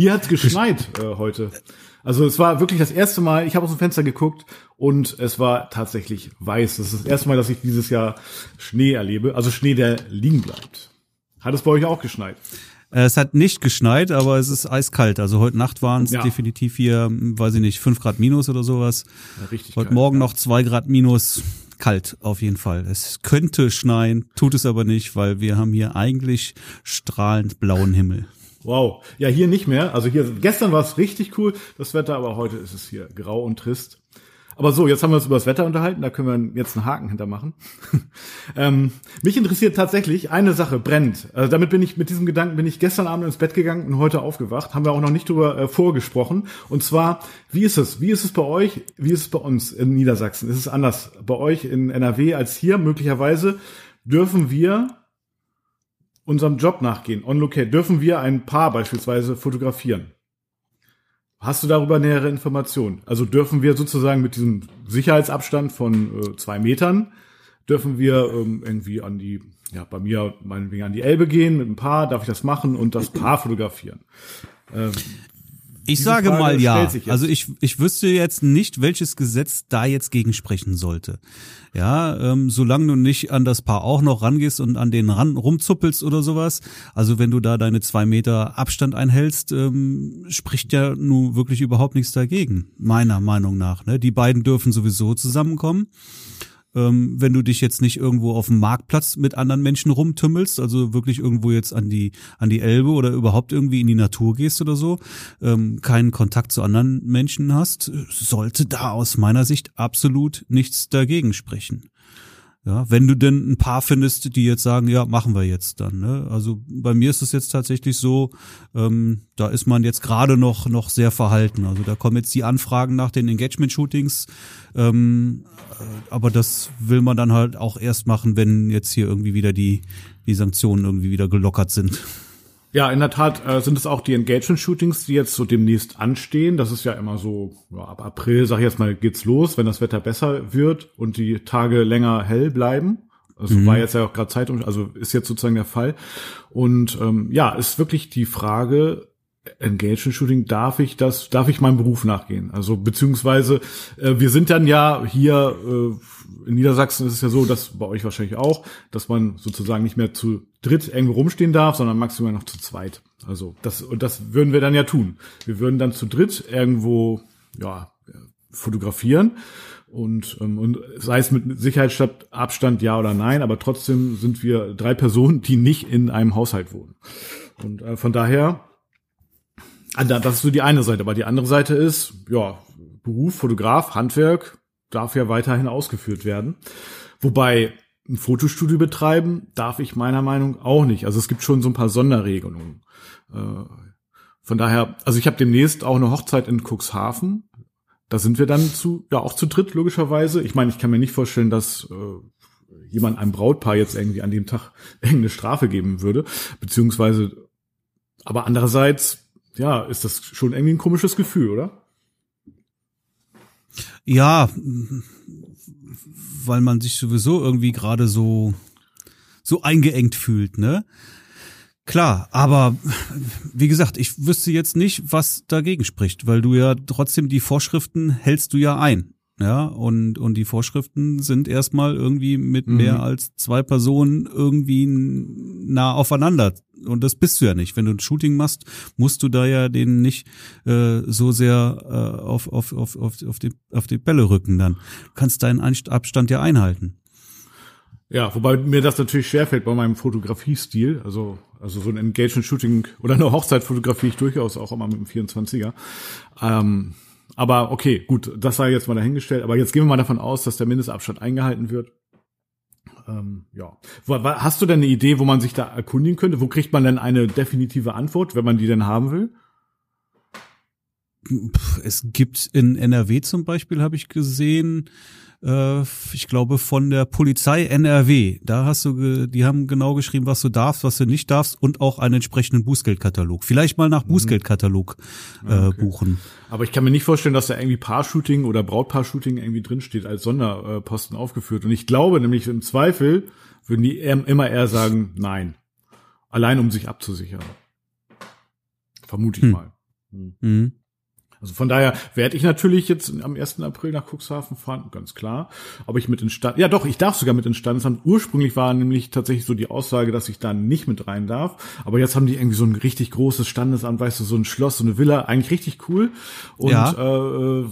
Hier hat's geschneit äh, heute. Also es war wirklich das erste Mal, ich habe aus dem Fenster geguckt und es war tatsächlich weiß. Das ist das erste Mal, dass ich dieses Jahr Schnee erlebe. Also Schnee, der liegen bleibt. Hat es bei euch auch geschneit? Äh, es hat nicht geschneit, aber es ist eiskalt. Also heute Nacht waren es ja. definitiv hier, weiß ich nicht, fünf Grad minus oder sowas. Ja, richtig heute kalt, Morgen ja. noch zwei Grad minus. Kalt auf jeden Fall. Es könnte schneien, tut es aber nicht, weil wir haben hier eigentlich strahlend blauen Himmel. Wow. Ja, hier nicht mehr. Also hier, gestern war es richtig cool, das Wetter, aber heute ist es hier grau und trist. Aber so, jetzt haben wir uns über das Wetter unterhalten, da können wir jetzt einen Haken hintermachen. ähm, mich interessiert tatsächlich eine Sache, brennt. Also damit bin ich, mit diesem Gedanken bin ich gestern Abend ins Bett gegangen und heute aufgewacht. Haben wir auch noch nicht drüber äh, vorgesprochen. Und zwar, wie ist es? Wie ist es bei euch? Wie ist es bei uns in Niedersachsen? Ist es anders bei euch in NRW als hier? Möglicherweise dürfen wir unserem Job nachgehen, on locate, dürfen wir ein Paar beispielsweise fotografieren. Hast du darüber nähere Informationen? Also dürfen wir sozusagen mit diesem Sicherheitsabstand von äh, zwei Metern, dürfen wir ähm, irgendwie an die, ja, bei mir meinetwegen an die Elbe gehen mit einem Paar, darf ich das machen und das Paar fotografieren? Ähm, ich sage Frage mal ja. Also ich, ich wüsste jetzt nicht, welches Gesetz da jetzt gegen sprechen sollte. Ja, ähm, solange du nicht an das Paar auch noch rangehst und an den ran rumzuppelst oder sowas. Also wenn du da deine zwei Meter Abstand einhältst, ähm, spricht ja nun wirklich überhaupt nichts dagegen, meiner Meinung nach. Ne? Die beiden dürfen sowieso zusammenkommen ähm, wenn du dich jetzt nicht irgendwo auf dem Marktplatz mit anderen Menschen rumtümmelst, also wirklich irgendwo jetzt an die an die Elbe oder überhaupt irgendwie in die Natur gehst oder so, ähm, keinen Kontakt zu anderen Menschen hast, sollte da aus meiner Sicht absolut nichts dagegen sprechen. Ja, wenn du denn ein paar findest, die jetzt sagen, ja, machen wir jetzt dann. Ne? Also bei mir ist es jetzt tatsächlich so, ähm, da ist man jetzt gerade noch noch sehr verhalten. Also da kommen jetzt die Anfragen nach den Engagement-Shootings, ähm, äh, aber das will man dann halt auch erst machen, wenn jetzt hier irgendwie wieder die die Sanktionen irgendwie wieder gelockert sind. Ja, in der Tat äh, sind es auch die Engagement-Shootings, die jetzt so demnächst anstehen. Das ist ja immer so, ja, ab April, sag ich jetzt mal, geht's los, wenn das Wetter besser wird und die Tage länger hell bleiben. Also mhm. war jetzt ja auch gerade Zeitung, also ist jetzt sozusagen der Fall. Und ähm, ja, ist wirklich die Frage, Engagement Shooting, darf ich das, darf ich meinem Beruf nachgehen? Also beziehungsweise äh, wir sind dann ja hier äh, in Niedersachsen ist es ja so, dass bei euch wahrscheinlich auch, dass man sozusagen nicht mehr zu dritt irgendwo rumstehen darf, sondern maximal noch zu zweit. Also das und das würden wir dann ja tun. Wir würden dann zu dritt irgendwo ja fotografieren und, ähm, und sei es mit Sicherheitsabstand ja oder nein, aber trotzdem sind wir drei Personen, die nicht in einem Haushalt wohnen. Und äh, von daher Ah, das ist so die eine Seite, aber die andere Seite ist, ja, Beruf, Fotograf, Handwerk darf ja weiterhin ausgeführt werden. Wobei ein Fotostudio betreiben darf ich meiner Meinung auch nicht. Also es gibt schon so ein paar Sonderregelungen. Äh, von daher, also ich habe demnächst auch eine Hochzeit in Cuxhaven. Da sind wir dann zu, ja auch zu dritt logischerweise. Ich meine, ich kann mir nicht vorstellen, dass äh, jemand einem Brautpaar jetzt irgendwie an dem Tag irgendeine Strafe geben würde, beziehungsweise, aber andererseits ja, ist das schon irgendwie ein komisches Gefühl, oder? Ja, weil man sich sowieso irgendwie gerade so so eingeengt fühlt, ne? Klar, aber wie gesagt, ich wüsste jetzt nicht, was dagegen spricht, weil du ja trotzdem die Vorschriften hältst du ja ein. Ja, und, und die Vorschriften sind erstmal irgendwie mit mhm. mehr als zwei Personen irgendwie nah aufeinander. Und das bist du ja nicht. Wenn du ein Shooting machst, musst du da ja den nicht äh, so sehr äh, auf, auf, auf, auf, auf, die, auf die Bälle rücken dann. Du kannst deinen Abstand ja einhalten. Ja, wobei mir das natürlich schwerfällt bei meinem Fotografiestil. Also, also so ein Engagement-Shooting oder eine Hochzeitfotografie ich durchaus auch immer mit dem 24er. Ähm, aber okay, gut, das sei jetzt mal dahingestellt. Aber jetzt gehen wir mal davon aus, dass der Mindestabstand eingehalten wird. Ähm, ja. Hast du denn eine Idee, wo man sich da erkundigen könnte? Wo kriegt man denn eine definitive Antwort, wenn man die denn haben will? Es gibt in NRW zum Beispiel, habe ich gesehen, äh, ich glaube von der Polizei NRW. Da hast du, die haben genau geschrieben, was du darfst, was du nicht darfst und auch einen entsprechenden Bußgeldkatalog. Vielleicht mal nach mhm. Bußgeldkatalog äh, okay. buchen. Aber ich kann mir nicht vorstellen, dass da irgendwie Paar-Shooting oder Brautpaar-Shooting irgendwie drinsteht als Sonderposten aufgeführt. Und ich glaube nämlich im Zweifel würden die immer eher sagen, nein. Allein um sich abzusichern. Vermute ich hm. mal. Mhm. Also von daher werde ich natürlich jetzt am 1. April nach Cuxhaven fahren, ganz klar. Aber ich mit Instand, ja doch, ich darf sogar mit Instandsamt. Ursprünglich war nämlich tatsächlich so die Aussage, dass ich da nicht mit rein darf. Aber jetzt haben die irgendwie so ein richtig großes Standesamt, weißt du, so ein Schloss, so eine Villa, eigentlich richtig cool. Und ja. äh,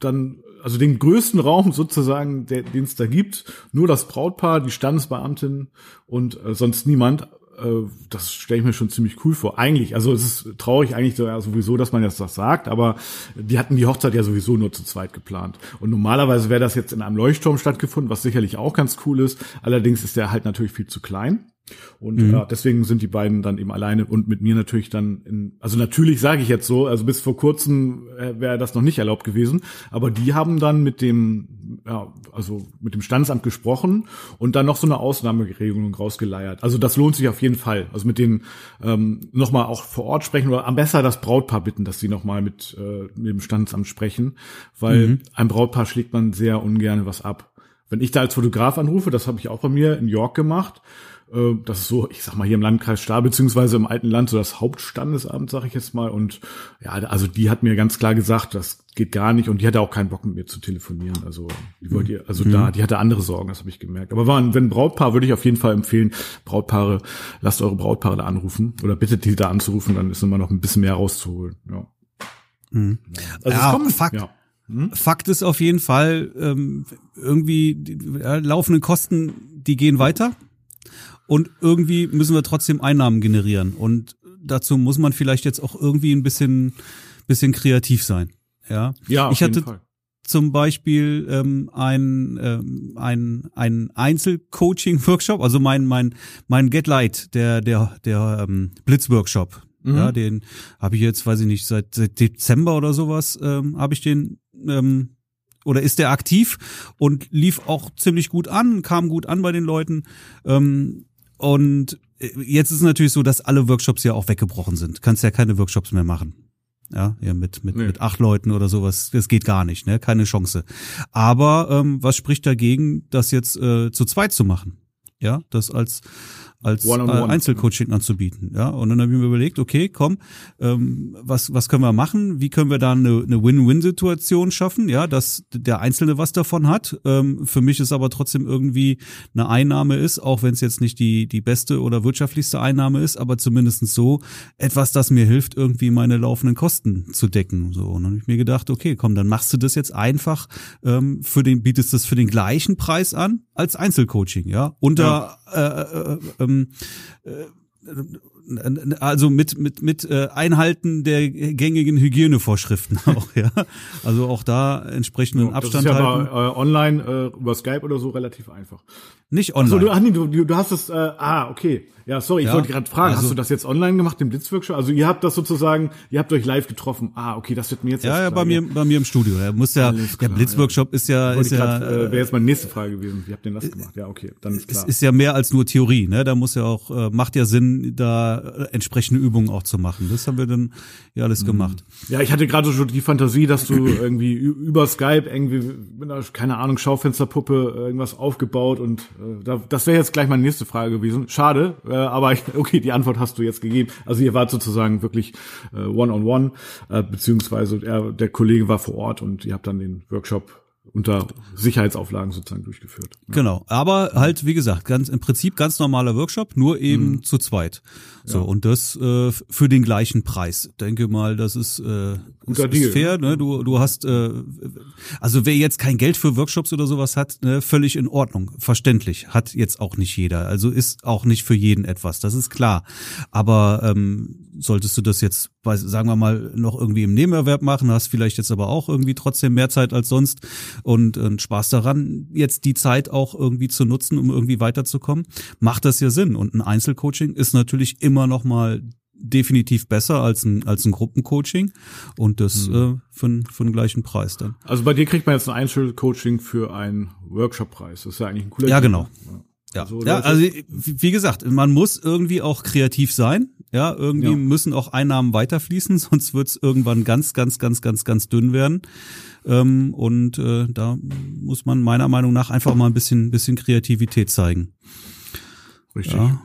dann also den größten Raum sozusagen, den es da gibt, nur das Brautpaar, die Standesbeamtin und äh, sonst niemand. Äh, das stelle ich mir schon ziemlich cool vor. Eigentlich, also es ist traurig eigentlich sowieso, dass man jetzt das sagt, aber die hatten die Hochzeit ja sowieso nur zu zweit geplant. Und normalerweise wäre das jetzt in einem Leuchtturm stattgefunden, was sicherlich auch ganz cool ist. Allerdings ist der halt natürlich viel zu klein. Und mhm. äh, deswegen sind die beiden dann eben alleine und mit mir natürlich dann in, also natürlich sage ich jetzt so, also bis vor kurzem äh, wäre das noch nicht erlaubt gewesen, aber die haben dann mit dem, ja, also mit dem Standesamt gesprochen und dann noch so eine Ausnahmeregelung rausgeleiert. Also das lohnt sich auf jeden Fall. Also mit denen ähm, nochmal auch vor Ort sprechen oder am besser das Brautpaar bitten, dass sie nochmal mit, äh, mit dem Standesamt sprechen, weil mhm. ein Brautpaar schlägt man sehr ungern was ab. Wenn ich da als Fotograf anrufe, das habe ich auch bei mir in York gemacht, äh, das ist so, ich sag mal, hier im Landkreis Stahl, beziehungsweise im alten Land, so das Hauptstandesamt, sag ich jetzt mal. Und ja, also die hat mir ganz klar gesagt, das geht gar nicht. Und die hatte auch keinen Bock mit mir zu telefonieren. Also die wollte ihr, also mhm. da, die hatte andere Sorgen, das habe ich gemerkt. Aber waren, wenn Brautpaar, würde ich auf jeden Fall empfehlen, Brautpaare, lasst eure Brautpaare da anrufen oder bittet die da anzurufen, dann ist immer noch ein bisschen mehr rauszuholen. Ja. Mhm. Also ja, kommt, Fakt, ja. Hm? Fakt ist auf jeden Fall, ähm, irgendwie die, ja, laufende Kosten, die gehen weiter und irgendwie müssen wir trotzdem Einnahmen generieren. Und dazu muss man vielleicht jetzt auch irgendwie ein bisschen, bisschen kreativ sein. Ja, ja ich hatte zum Beispiel ähm, ein, ähm, ein, ein Einzelcoaching-Workshop, also mein, mein, mein Get Light, der, der, der ähm, Blitz-Workshop. Mhm. Ja, den habe ich jetzt, weiß ich nicht, seit, seit Dezember oder sowas, ähm, habe ich den ähm, oder ist der aktiv und lief auch ziemlich gut an, kam gut an bei den Leuten. Ähm, und äh, jetzt ist es natürlich so, dass alle Workshops ja auch weggebrochen sind. Kannst ja keine Workshops mehr machen. Ja, ja mit mit nee. mit acht Leuten oder sowas, das geht gar nicht, ne, keine Chance. Aber ähm, was spricht dagegen, das jetzt äh, zu zweit zu machen? Ja, das als als One -on -one. Einzelcoaching anzubieten. Ja, und dann habe ich mir überlegt, okay, komm, ähm, was was können wir machen? Wie können wir da eine, eine Win-Win-Situation schaffen? Ja, dass der Einzelne was davon hat. Ähm, für mich ist aber trotzdem irgendwie eine Einnahme ist, auch wenn es jetzt nicht die die beste oder wirtschaftlichste Einnahme ist, aber zumindestens so etwas, das mir hilft, irgendwie meine laufenden Kosten zu decken. So, und dann habe ich mir gedacht, okay, komm, dann machst du das jetzt einfach ähm, für den bietest das für den gleichen Preis an als Einzelcoaching, ja, unter ja. Äh, äh, äh, ähm, äh, also mit mit mit äh, Einhalten der gängigen Hygienevorschriften auch ja also auch da entsprechenden ja, Abstand das ist ja halten. Bei, äh, online äh, über Skype oder so relativ einfach nicht online also, du, ach nee, du, du hast es äh, ah okay ja, sorry, ich ja, wollte gerade fragen, also, hast du das jetzt online gemacht, den Blitzworkshop? Also ihr habt das sozusagen, ihr habt euch live getroffen. Ah, okay, das wird mir jetzt Ja, ja, bei mir bei mir im Studio. Er muss ja klar, der Blitzworkshop ja. ist ja ist ja grad, äh, wäre jetzt meine nächste Frage gewesen. Wie habt ihr das gemacht? Ja, okay, dann ist klar. Es ist ja mehr als nur Theorie, ne? Da muss ja auch äh, macht ja Sinn, da äh, entsprechende Übungen auch zu machen. Das haben wir dann ja alles mhm. gemacht. Ja, ich hatte gerade schon die Fantasie, dass du irgendwie über Skype irgendwie mit einer, keine Ahnung, Schaufensterpuppe irgendwas aufgebaut und äh, das wäre jetzt gleich meine nächste Frage gewesen. Schade, äh, aber ich, okay, die Antwort hast du jetzt gegeben. Also ihr wart sozusagen wirklich äh, one-on-one, äh, beziehungsweise er, der Kollege war vor Ort und ihr habt dann den Workshop unter Sicherheitsauflagen sozusagen durchgeführt. Ja. Genau, aber halt wie gesagt, ganz im Prinzip ganz normaler Workshop, nur eben mhm. zu zweit. So ja. und das äh, für den gleichen Preis. Denke mal, das ist, äh, ist, ist fair. Ne? Du du hast äh, also wer jetzt kein Geld für Workshops oder sowas hat, ne, völlig in Ordnung, verständlich. Hat jetzt auch nicht jeder. Also ist auch nicht für jeden etwas. Das ist klar. Aber ähm, solltest du das jetzt, sagen wir mal, noch irgendwie im Nebenerwerb machen, hast vielleicht jetzt aber auch irgendwie trotzdem mehr Zeit als sonst und, und Spaß daran, jetzt die Zeit auch irgendwie zu nutzen, um irgendwie weiterzukommen, macht das ja Sinn. Und ein Einzelcoaching ist natürlich immer noch mal definitiv besser als ein, als ein Gruppencoaching und das mhm. äh, für, für den gleichen Preis dann. Also bei dir kriegt man jetzt ein Einzelcoaching für einen Workshop-Preis. Das ist ja eigentlich ein cooler Ja, genau. Ja. Ja, also, ja, also wie gesagt, man muss irgendwie auch kreativ sein. Ja, irgendwie ja. müssen auch Einnahmen weiterfließen, sonst wird es irgendwann ganz, ganz, ganz, ganz, ganz dünn werden. Ähm, und äh, da muss man meiner Meinung nach einfach mal ein bisschen, bisschen Kreativität zeigen. Richtig. Ja.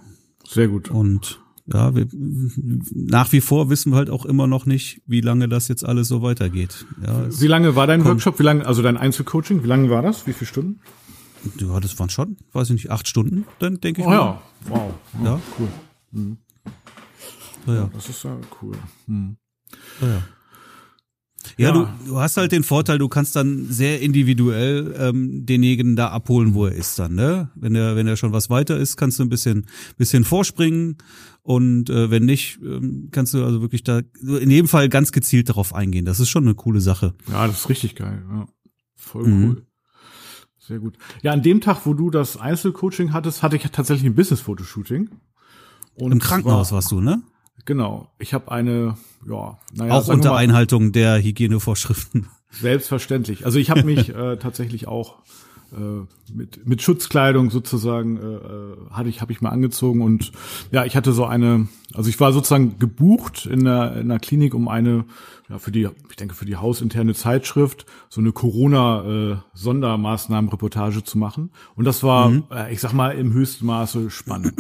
Sehr gut. Und ja, wir, nach wie vor wissen wir halt auch immer noch nicht, wie lange das jetzt alles so weitergeht. Ja, wie lange war dein kommt, Workshop? Wie lange, also dein Einzelcoaching? Wie lange war das? Wie viele Stunden? Ja, das waren schon, weiß ich nicht, acht Stunden, dann denke ich. Oh mal. ja, wow. Ja, ja. cool. Mhm. Ja, ja. Das ist ja cool. Mhm. Ja, ja. Ja, ja. Du, du hast halt den Vorteil, du kannst dann sehr individuell ähm, denjenigen da abholen, wo er ist dann, ne? Wenn er, wenn er schon was weiter ist, kannst du ein bisschen, bisschen vorspringen und äh, wenn nicht, ähm, kannst du also wirklich da in jedem Fall ganz gezielt darauf eingehen. Das ist schon eine coole Sache. Ja, das ist richtig geil. Ja. Voll mhm. cool. Sehr gut. Ja, an dem Tag, wo du das Einzelcoaching hattest, hatte ich tatsächlich ein Business-Fotoshooting. Im Krankenhaus war, warst du, ne? Genau. Ich habe eine, ja, naja. Auch unter mal, Einhaltung der Hygienevorschriften. Selbstverständlich. Also ich habe mich äh, tatsächlich auch äh, mit mit Schutzkleidung sozusagen äh, äh, hatte ich habe ich mal angezogen und ja ich hatte so eine also ich war sozusagen gebucht in der in der Klinik um eine ja für die ich denke für die hausinterne Zeitschrift so eine Corona äh, Sondermaßnahmenreportage zu machen und das war mhm. äh, ich sag mal im höchsten Maße spannend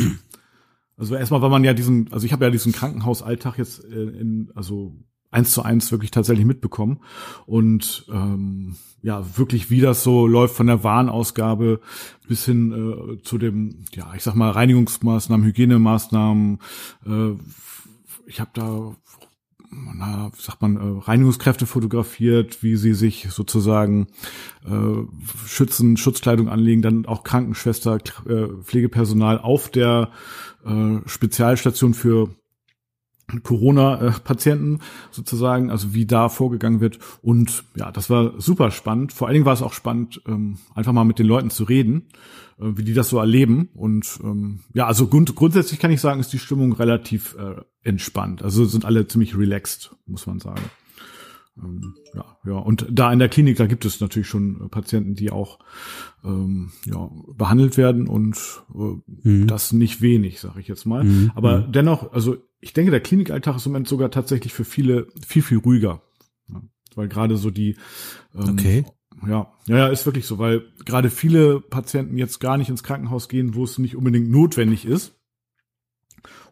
also erstmal war man ja diesen, also ich habe ja diesen Krankenhausalltag jetzt äh, in, also eins zu eins wirklich tatsächlich mitbekommen. Und ähm, ja wirklich wie das so läuft von der Warenausgabe bis hin äh, zu dem ja ich sag mal Reinigungsmaßnahmen Hygienemaßnahmen äh, ich habe da na, sagt man, äh, Reinigungskräfte fotografiert, wie sie sich sozusagen äh, schützen, Schutzkleidung anlegen, dann auch Krankenschwester, äh, Pflegepersonal auf der äh, Spezialstation für Corona-Patienten sozusagen, also wie da vorgegangen wird. Und ja, das war super spannend. Vor allen Dingen war es auch spannend, ähm, einfach mal mit den Leuten zu reden, äh, wie die das so erleben. Und ähm, ja, also grund grundsätzlich kann ich sagen, ist die Stimmung relativ äh, entspannt. Also sind alle ziemlich relaxed, muss man sagen. Ähm, ja, ja. Und da in der Klinik, da gibt es natürlich schon Patienten, die auch ähm, ja, behandelt werden und äh, mhm. das nicht wenig, sage ich jetzt mal. Mhm. Aber mhm. dennoch, also ich denke, der Klinikalltag ist im Moment sogar tatsächlich für viele viel, viel ruhiger. Ja, weil gerade so die ähm, Okay. Ja, ja, ja, ist wirklich so, weil gerade viele Patienten jetzt gar nicht ins Krankenhaus gehen, wo es nicht unbedingt notwendig ist.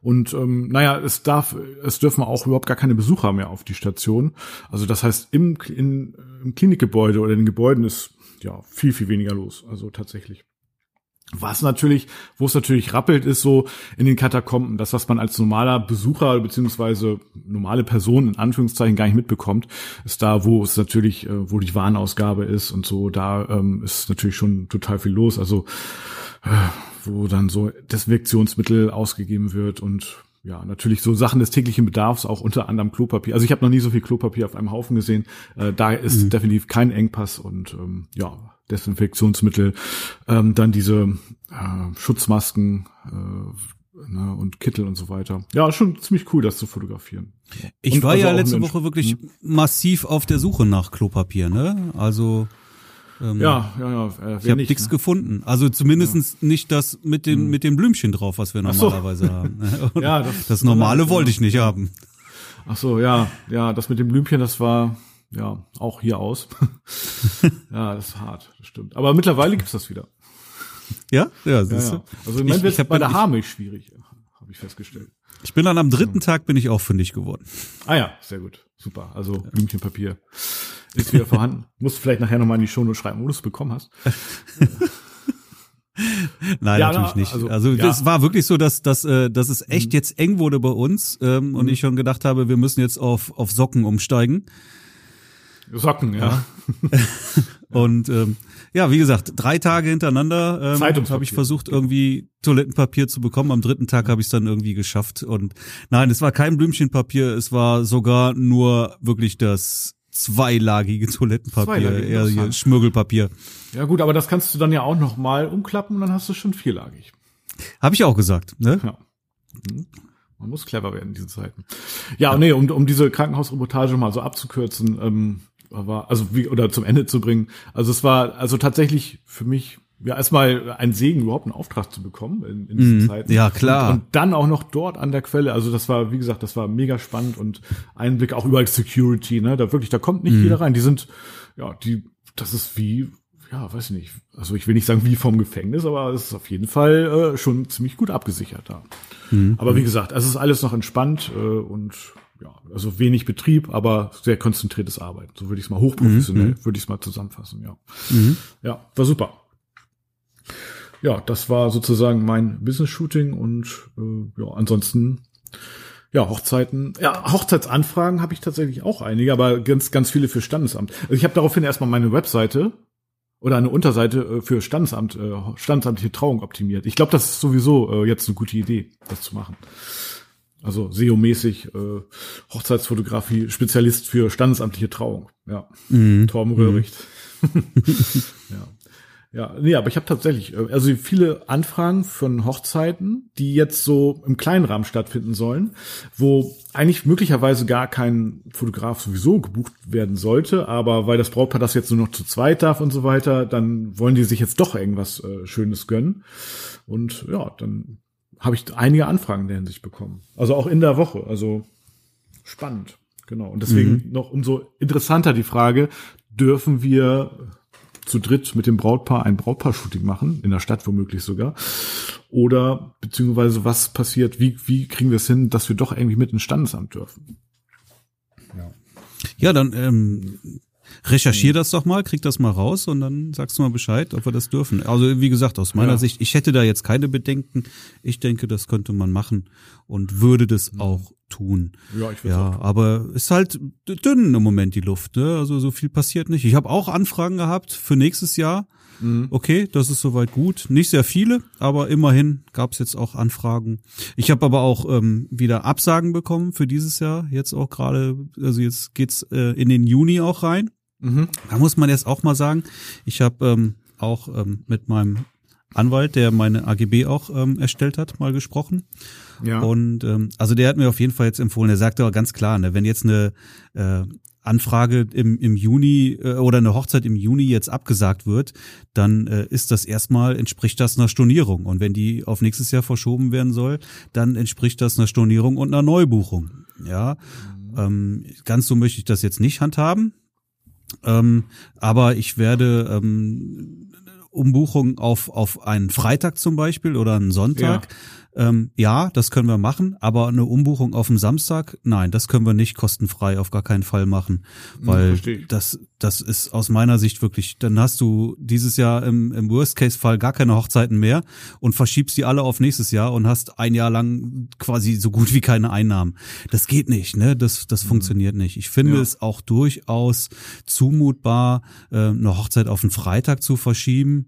Und ähm, naja, es darf, es dürfen auch überhaupt gar keine Besucher mehr auf die Station. Also das heißt, im, in, im Klinikgebäude oder in den Gebäuden ist ja viel, viel weniger los. Also tatsächlich. Was natürlich, wo es natürlich rappelt, ist so in den Katakomben, das, was man als normaler Besucher beziehungsweise normale Person in Anführungszeichen gar nicht mitbekommt, ist da, wo es natürlich, äh, wo die Warenausgabe ist und so, da ähm, ist natürlich schon total viel los. Also wo dann so Desinfektionsmittel ausgegeben wird und ja, natürlich so Sachen des täglichen Bedarfs, auch unter anderem Klopapier. Also ich habe noch nie so viel Klopapier auf einem Haufen gesehen. Äh, da ist mhm. definitiv kein Engpass und ähm, ja, Desinfektionsmittel, ähm, dann diese äh, Schutzmasken äh, ne, und Kittel und so weiter. Ja, schon ziemlich cool, das zu fotografieren. Ich und war also ja letzte Woche wirklich hm? massiv auf der Suche nach Klopapier, ne? Also ähm, ja, ja, ja. Äh, ich habe nichts ne? gefunden. Also zumindestens ja. nicht das mit den, hm. mit den Blümchen drauf, was wir normalerweise so. haben. ja, das, das normale wollte ich nicht haben. Ach so, ja, ja, das mit den Blümchen, das war ja auch hier aus. ja, das ist hart, das stimmt. Aber mittlerweile gibt's das wieder. Ja, ja, ja, ja. Also im Moment wird es bei der Haarmilch schwierig, habe ich festgestellt. Ich bin dann am dritten Tag bin ich auch fündig geworden. Ah ja, sehr gut, super. Also Blümchenpapier ist wieder vorhanden. Musst du vielleicht nachher nochmal in die Show schreiben, wo du es bekommen hast. Nein, ja, natürlich nicht. Also, also ja. es war wirklich so, dass, dass, äh, dass es echt mhm. jetzt eng wurde bei uns ähm, mhm. und ich schon gedacht habe, wir müssen jetzt auf, auf Socken umsteigen. Socken, ja. und ähm, ja, wie gesagt, drei Tage hintereinander ähm, habe ich versucht, irgendwie Toilettenpapier zu bekommen. Am dritten Tag habe ich es dann irgendwie geschafft. Und nein, es war kein Blümchenpapier, es war sogar nur wirklich das zweilagige Toilettenpapier, Zweilagig, eher hier Schmürgelpapier. Ja gut, aber das kannst du dann ja auch noch mal umklappen und dann hast du schon vierlagig. Habe ich auch gesagt, ne? Ja. Mhm. Man muss clever werden in diesen Zeiten. Ja, ja. nee, um, um diese Krankenhausreportage mal so abzukürzen, ähm, war, also wie, oder zum Ende zu bringen. Also es war also tatsächlich für mich ja erstmal ein Segen, überhaupt einen Auftrag zu bekommen in, in diesen mm, Zeiten. Ja, klar. Und, und, dann auch noch dort an der Quelle. Also das war, wie gesagt, das war mega spannend und Einblick auch über Security, ne? Da wirklich, da kommt nicht mm. jeder rein. Die sind, ja, die, das ist wie, ja, weiß ich nicht, also ich will nicht sagen wie vom Gefängnis, aber es ist auf jeden Fall äh, schon ziemlich gut abgesichert da. Mhm. Aber wie gesagt, es ist alles noch entspannt äh, und ja, also wenig Betrieb, aber sehr konzentriertes Arbeiten. So würde ich es mal hochprofessionell, mhm. würde ich es mal zusammenfassen, ja. Mhm. Ja, war super. Ja, das war sozusagen mein Business-Shooting und äh, ja, ansonsten ja, Hochzeiten, ja, Hochzeitsanfragen habe ich tatsächlich auch einige, aber ganz, ganz viele für Standesamt. Also ich habe daraufhin erstmal meine Webseite oder eine Unterseite äh, für Standesamt, äh, standesamtliche Trauung optimiert. Ich glaube, das ist sowieso äh, jetzt eine gute Idee, das zu machen. Also SEO-mäßig äh, Hochzeitsfotografie, Spezialist für standesamtliche Trauung. Ja, mhm. Torben Röhricht. Mhm. ja. Ja, nee, aber ich habe tatsächlich, äh, also viele Anfragen von Hochzeiten, die jetzt so im kleinen Rahmen stattfinden sollen, wo eigentlich möglicherweise gar kein Fotograf sowieso gebucht werden sollte, aber weil das Brautpaar das jetzt nur noch zu zweit darf und so weiter, dann wollen die sich jetzt doch irgendwas äh, Schönes gönnen. Und ja, dann habe ich einige Anfragen in der Hinsicht bekommen. Also auch in der Woche. Also spannend. Genau. Und deswegen mhm. noch umso interessanter die Frage, dürfen wir zu dritt mit dem Brautpaar ein Brautpaar-Shooting machen, in der Stadt womöglich sogar. Oder beziehungsweise was passiert, wie, wie kriegen wir es hin, dass wir doch irgendwie mit ins Standesamt dürfen? Ja, ja dann ähm, recherchier das doch mal, krieg das mal raus und dann sagst du mal Bescheid, ob wir das dürfen. Also wie gesagt, aus meiner ja. Sicht, ich hätte da jetzt keine Bedenken. Ich denke, das könnte man machen und würde das mhm. auch tun. Ja, ich ja auch. aber ist halt dünn im Moment die Luft, ne? Also so viel passiert nicht. Ich habe auch Anfragen gehabt für nächstes Jahr. Mhm. Okay, das ist soweit gut. Nicht sehr viele, aber immerhin gab es jetzt auch Anfragen. Ich habe aber auch ähm, wieder Absagen bekommen für dieses Jahr. Jetzt auch gerade, also jetzt geht's äh, in den Juni auch rein. Mhm. Da muss man jetzt auch mal sagen, ich habe ähm, auch ähm, mit meinem Anwalt, der meine AGB auch ähm, erstellt hat, mal gesprochen. Ja. Und ähm, also der hat mir auf jeden Fall jetzt empfohlen, er sagte aber ganz klar, ne, wenn jetzt eine äh, Anfrage im, im Juni äh, oder eine Hochzeit im Juni jetzt abgesagt wird, dann äh, ist das erstmal, entspricht das einer Stornierung. Und wenn die auf nächstes Jahr verschoben werden soll, dann entspricht das einer Stornierung und einer Neubuchung. Ja, mhm. ähm, ganz so möchte ich das jetzt nicht handhaben. Ähm, aber ich werde ähm, Umbuchung auf, auf einen Freitag zum Beispiel oder einen Sonntag. Ja ähm, ja, das können wir machen, aber eine Umbuchung auf dem Samstag, nein, das können wir nicht kostenfrei auf gar keinen Fall machen, weil ja, das das ist aus meiner Sicht wirklich, dann hast du dieses Jahr im, im Worst-Case-Fall gar keine Hochzeiten mehr und verschiebst die alle auf nächstes Jahr und hast ein Jahr lang quasi so gut wie keine Einnahmen. Das geht nicht, ne? Das, das mhm. funktioniert nicht. Ich finde ja. es auch durchaus zumutbar, äh, eine Hochzeit auf den Freitag zu verschieben.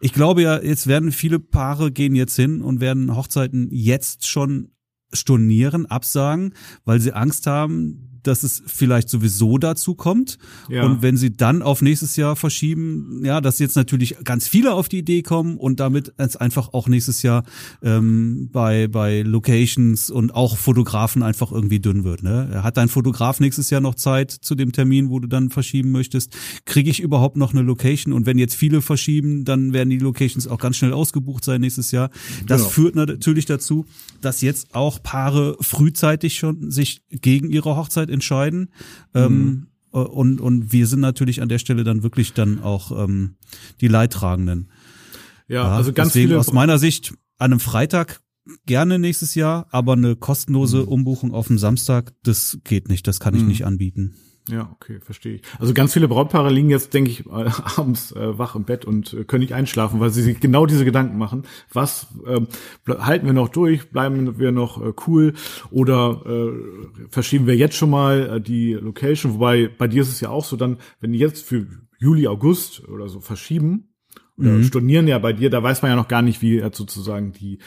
Ich glaube ja, jetzt werden viele Paare gehen jetzt hin und werden Hochzeiten jetzt schon stornieren, absagen, weil sie Angst haben, dass es vielleicht sowieso dazu kommt. Ja. Und wenn sie dann auf nächstes Jahr verschieben, ja, dass jetzt natürlich ganz viele auf die Idee kommen und damit es einfach auch nächstes Jahr ähm, bei, bei Locations und auch Fotografen einfach irgendwie dünn wird. Ne? Hat dein Fotograf nächstes Jahr noch Zeit zu dem Termin, wo du dann verschieben möchtest? Kriege ich überhaupt noch eine Location? Und wenn jetzt viele verschieben, dann werden die Locations auch ganz schnell ausgebucht sein nächstes Jahr. Das genau. führt natürlich dazu, dass jetzt auch Paare frühzeitig schon sich gegen ihre Hochzeit Hochzeit entscheiden. Ähm, mhm. Ähm, und, und wir sind natürlich an der Stelle dann wirklich dann auch ähm, die Leidtragenden. Ja, ja also ganz deswegen viele aus meiner Sicht an einem Freitag gerne nächstes Jahr, aber eine kostenlose mhm. Umbuchung auf dem Samstag, das geht nicht, das kann ich mhm. nicht anbieten. Ja, okay, verstehe ich. Also ganz viele Brautpaare liegen jetzt, denke ich, äh, abends äh, wach im Bett und äh, können nicht einschlafen, weil sie sich genau diese Gedanken machen. Was äh, halten wir noch durch? Bleiben wir noch äh, cool? Oder äh, verschieben wir jetzt schon mal äh, die Location? Wobei bei dir ist es ja auch so, dann, wenn die jetzt für Juli, August oder so verschieben, oder mhm. stornieren ja bei dir, da weiß man ja noch gar nicht, wie sozusagen die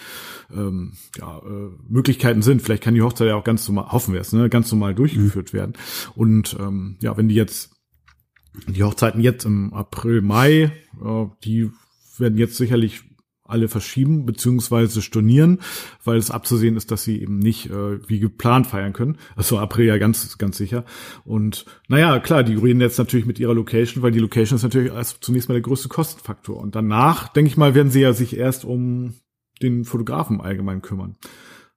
ähm, ja, äh, Möglichkeiten sind. Vielleicht kann die Hochzeit ja auch ganz normal, hoffen wir es, ne, ganz normal durchgeführt mhm. werden. Und ähm, ja, wenn die jetzt die Hochzeiten jetzt im April, Mai, äh, die werden jetzt sicherlich alle verschieben beziehungsweise stornieren, weil es abzusehen ist, dass sie eben nicht äh, wie geplant feiern können. Also April ja ganz, ganz sicher. Und naja, klar, die reden jetzt natürlich mit ihrer Location, weil die Location ist natürlich zunächst mal der größte Kostenfaktor. Und danach, denke ich mal, werden sie ja sich erst um den Fotografen allgemein kümmern.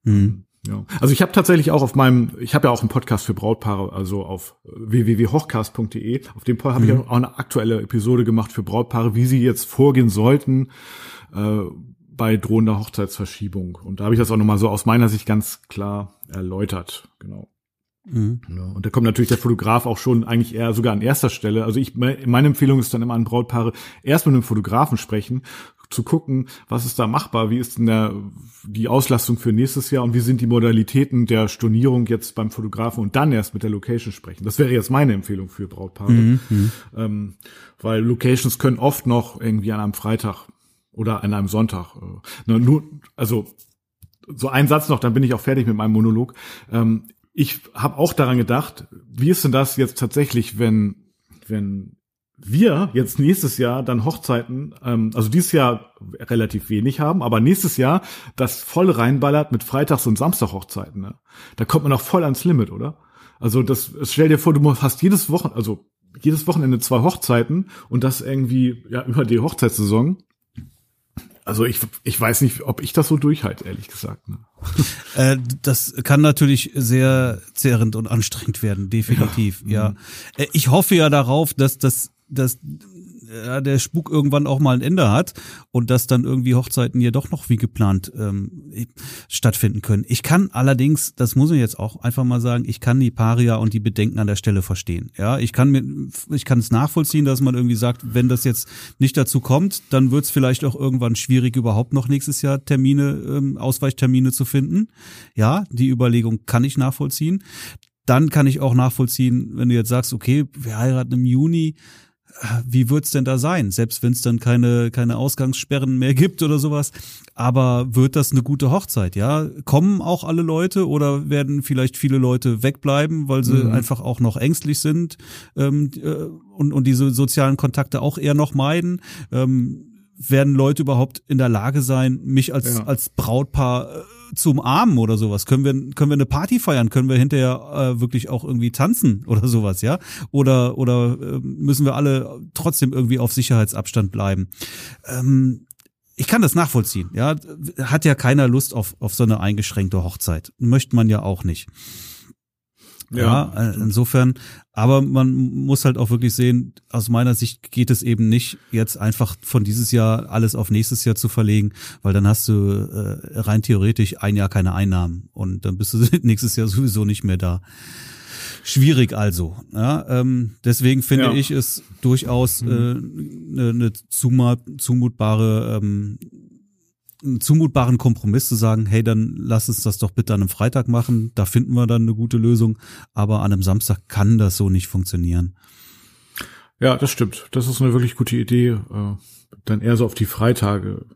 Mhm. Ja. Also ich habe tatsächlich auch auf meinem, ich habe ja auch einen Podcast für Brautpaare, also auf www.hochcast.de. Auf dem habe mhm. ich auch eine aktuelle Episode gemacht für Brautpaare, wie sie jetzt vorgehen sollten äh, bei drohender Hochzeitsverschiebung. Und da habe ich das auch nochmal so aus meiner Sicht ganz klar erläutert. Genau. Mhm. Ja, und da kommt natürlich der Fotograf auch schon eigentlich eher sogar an erster Stelle. Also ich, meine Empfehlung ist dann immer an Brautpaare erst mit einem Fotografen sprechen, zu gucken, was ist da machbar, wie ist denn der, die Auslastung für nächstes Jahr und wie sind die Modalitäten der Stornierung jetzt beim Fotografen und dann erst mit der Location sprechen. Das wäre jetzt meine Empfehlung für Brautpaare. Mhm. mhm. Ähm, weil Locations können oft noch irgendwie an einem Freitag oder an einem Sonntag. Äh, nur, also so ein Satz noch, dann bin ich auch fertig mit meinem Monolog. Ähm, ich habe auch daran gedacht, wie ist denn das jetzt tatsächlich, wenn wenn wir jetzt nächstes Jahr dann Hochzeiten, ähm, also dieses Jahr relativ wenig haben, aber nächstes Jahr das voll reinballert mit Freitags- und Samstag-Hochzeiten. Ne? Da kommt man auch voll ans Limit, oder? Also das, stell dir vor, du hast jedes Wochen, also jedes Wochenende zwei Hochzeiten und das irgendwie ja über die Hochzeitssaison. Also ich, ich weiß nicht, ob ich das so durchhalte, ehrlich gesagt. Ne? Äh, das kann natürlich sehr zehrend und anstrengend werden, definitiv. Ja. ja. Mhm. Ich hoffe ja darauf, dass das dass ja, der Spuk irgendwann auch mal ein Ende hat und dass dann irgendwie Hochzeiten ja doch noch wie geplant ähm, stattfinden können. Ich kann allerdings, das muss ich jetzt auch einfach mal sagen, ich kann die Paria und die Bedenken an der Stelle verstehen. Ja, ich kann mir, ich kann es nachvollziehen, dass man irgendwie sagt, wenn das jetzt nicht dazu kommt, dann wird es vielleicht auch irgendwann schwierig, überhaupt noch nächstes Jahr Termine, ähm, Ausweichtermine zu finden. Ja, die Überlegung kann ich nachvollziehen. Dann kann ich auch nachvollziehen, wenn du jetzt sagst, okay, wir heiraten im Juni, wie wird's denn da sein? Selbst wenn es dann keine, keine Ausgangssperren mehr gibt oder sowas. Aber wird das eine gute Hochzeit, ja? Kommen auch alle Leute oder werden vielleicht viele Leute wegbleiben, weil sie mhm. einfach auch noch ängstlich sind ähm, äh, und, und diese sozialen Kontakte auch eher noch meiden? Ähm, werden Leute überhaupt in der Lage sein, mich als, ja. als Brautpaar äh, zu umarmen oder sowas? Können wir, können wir eine Party feiern? Können wir hinterher äh, wirklich auch irgendwie tanzen oder sowas, ja? Oder, oder äh, müssen wir alle trotzdem irgendwie auf Sicherheitsabstand bleiben? Ähm, ich kann das nachvollziehen, ja. Hat ja keiner Lust auf, auf so eine eingeschränkte Hochzeit. Möchte man ja auch nicht. Ja, ja äh, insofern, aber man muss halt auch wirklich sehen, aus meiner Sicht geht es eben nicht, jetzt einfach von dieses Jahr alles auf nächstes Jahr zu verlegen, weil dann hast du äh, rein theoretisch ein Jahr keine Einnahmen und dann bist du nächstes Jahr sowieso nicht mehr da. Schwierig also. Ja, ähm, deswegen finde ja. ich es durchaus mhm. äh, eine, eine zumutbare ähm, einen zumutbaren Kompromiss zu sagen, hey, dann lass uns das doch bitte an einem Freitag machen, da finden wir dann eine gute Lösung, aber an einem Samstag kann das so nicht funktionieren. Ja, das stimmt. Das ist eine wirklich gute Idee, äh, dann eher so auf die Freitage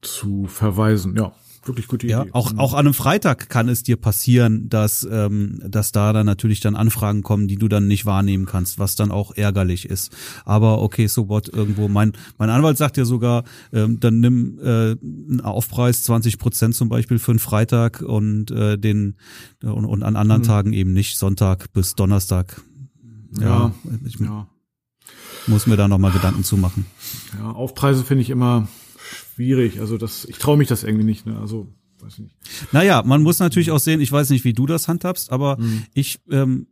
zu verweisen. Ja, wirklich gute Idee. Ja, auch, mhm. auch an einem Freitag kann es dir passieren, dass, ähm, dass da dann natürlich dann Anfragen kommen, die du dann nicht wahrnehmen kannst, was dann auch ärgerlich ist. Aber okay, so what, irgendwo. Mein, mein Anwalt sagt ja sogar, ähm, dann nimm äh, einen Aufpreis 20 Prozent zum Beispiel für einen Freitag und äh, den und, und an anderen mhm. Tagen eben nicht Sonntag bis Donnerstag. Ja, ja ich ja. muss mir da nochmal Gedanken zu machen. Ja, Aufpreise finde ich immer schwierig. Also das, ich traue mich das irgendwie nicht. Ne? Also weiß ich nicht. Naja, man muss natürlich auch sehen. Ich weiß nicht, wie du das handhabst, aber mhm. ich ähm,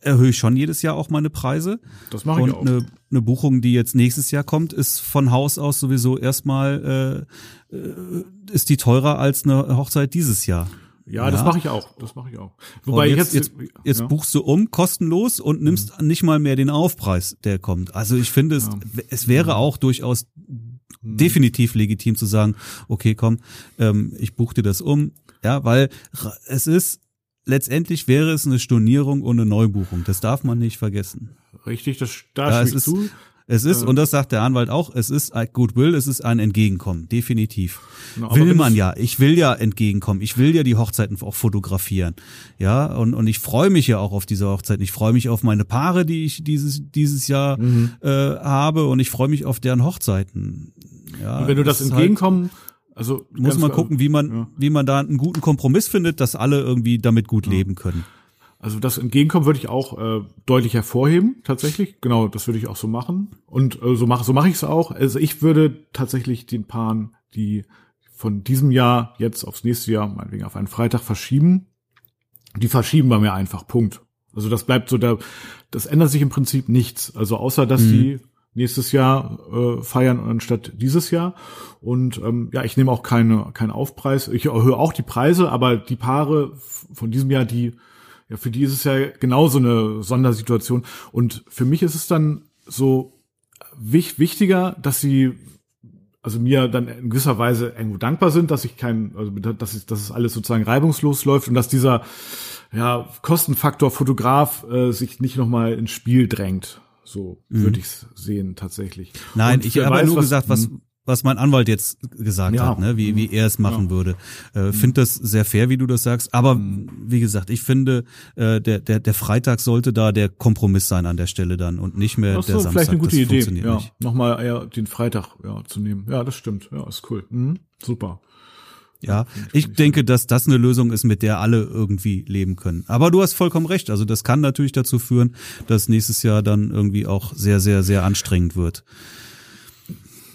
erhöhe schon jedes Jahr auch meine Preise. Das mache ich auch. Und eine, eine Buchung, die jetzt nächstes Jahr kommt, ist von Haus aus sowieso erstmal äh, äh ist die teurer als eine Hochzeit dieses Jahr. Ja, ja, das mache ich auch. Das mache ich auch. Wobei jetzt, jetzt, jetzt, jetzt ja. buchst du um kostenlos und nimmst mhm. nicht mal mehr den Aufpreis, der kommt. Also ich finde es, ja. es wäre auch durchaus hm. definitiv legitim zu sagen, okay, komm, ähm, ich buche dir das um. Ja, weil es ist, letztendlich wäre es eine Stornierung und eine Neubuchung. Das darf man nicht vergessen. Richtig, das da ja, es ist, zu. Es ist, und das sagt der Anwalt auch, es ist ein Goodwill, es ist ein Entgegenkommen, definitiv. Na, will man ja, ich will ja entgegenkommen, ich will ja die Hochzeiten auch fotografieren. Ja, und, und ich freue mich ja auch auf diese Hochzeiten. Ich freue mich auf meine Paare, die ich dieses, dieses Jahr mhm. äh, habe und ich freue mich auf deren Hochzeiten. Ja, und wenn du das, das Entgegenkommen, halt, also muss man gucken, wie man, ja. wie man da einen guten Kompromiss findet, dass alle irgendwie damit gut ja. leben können. Also das Entgegenkommen würde ich auch äh, deutlich hervorheben, tatsächlich. Genau, das würde ich auch so machen. Und äh, so mache so mache ich es auch. Also ich würde tatsächlich den Paaren, die von diesem Jahr jetzt aufs nächste Jahr, meinetwegen auf einen Freitag verschieben, die verschieben wir mir einfach, Punkt. Also das bleibt so, da, das ändert sich im Prinzip nichts. Also außer, dass mhm. die nächstes Jahr äh, feiern anstatt dieses Jahr. Und ähm, ja, ich nehme auch keine, keinen Aufpreis. Ich erhöhe auch die Preise, aber die Paare von diesem Jahr, die, ja, für die ist es ja genauso eine Sondersituation. Und für mich ist es dann so wich wichtiger, dass sie also mir dann in gewisser Weise irgendwo dankbar sind, dass ich kein, also dass, ich, dass es alles sozusagen reibungslos läuft und dass dieser ja, Kostenfaktor Fotograf äh, sich nicht nochmal ins Spiel drängt. So mhm. würde ich es sehen tatsächlich. Nein, ich habe nur was, gesagt, was, hm? Was mein Anwalt jetzt gesagt ja. hat, ne, wie, wie er es machen ja. würde. Äh, mhm. Finde das sehr fair, wie du das sagst. Aber mhm. wie gesagt, ich finde, äh, der, der, der Freitag sollte da der Kompromiss sein an der Stelle dann und nicht mehr Ach so, der Samstag. Vielleicht eine gute das Idee, ja. Nochmal eher den Freitag ja, zu nehmen. Ja, das stimmt. Ja, ist cool. Mhm. Super. Ja, ich denke, dass das eine Lösung ist, mit der alle irgendwie leben können. Aber du hast vollkommen recht. Also das kann natürlich dazu führen, dass nächstes Jahr dann irgendwie auch sehr, sehr, sehr anstrengend wird.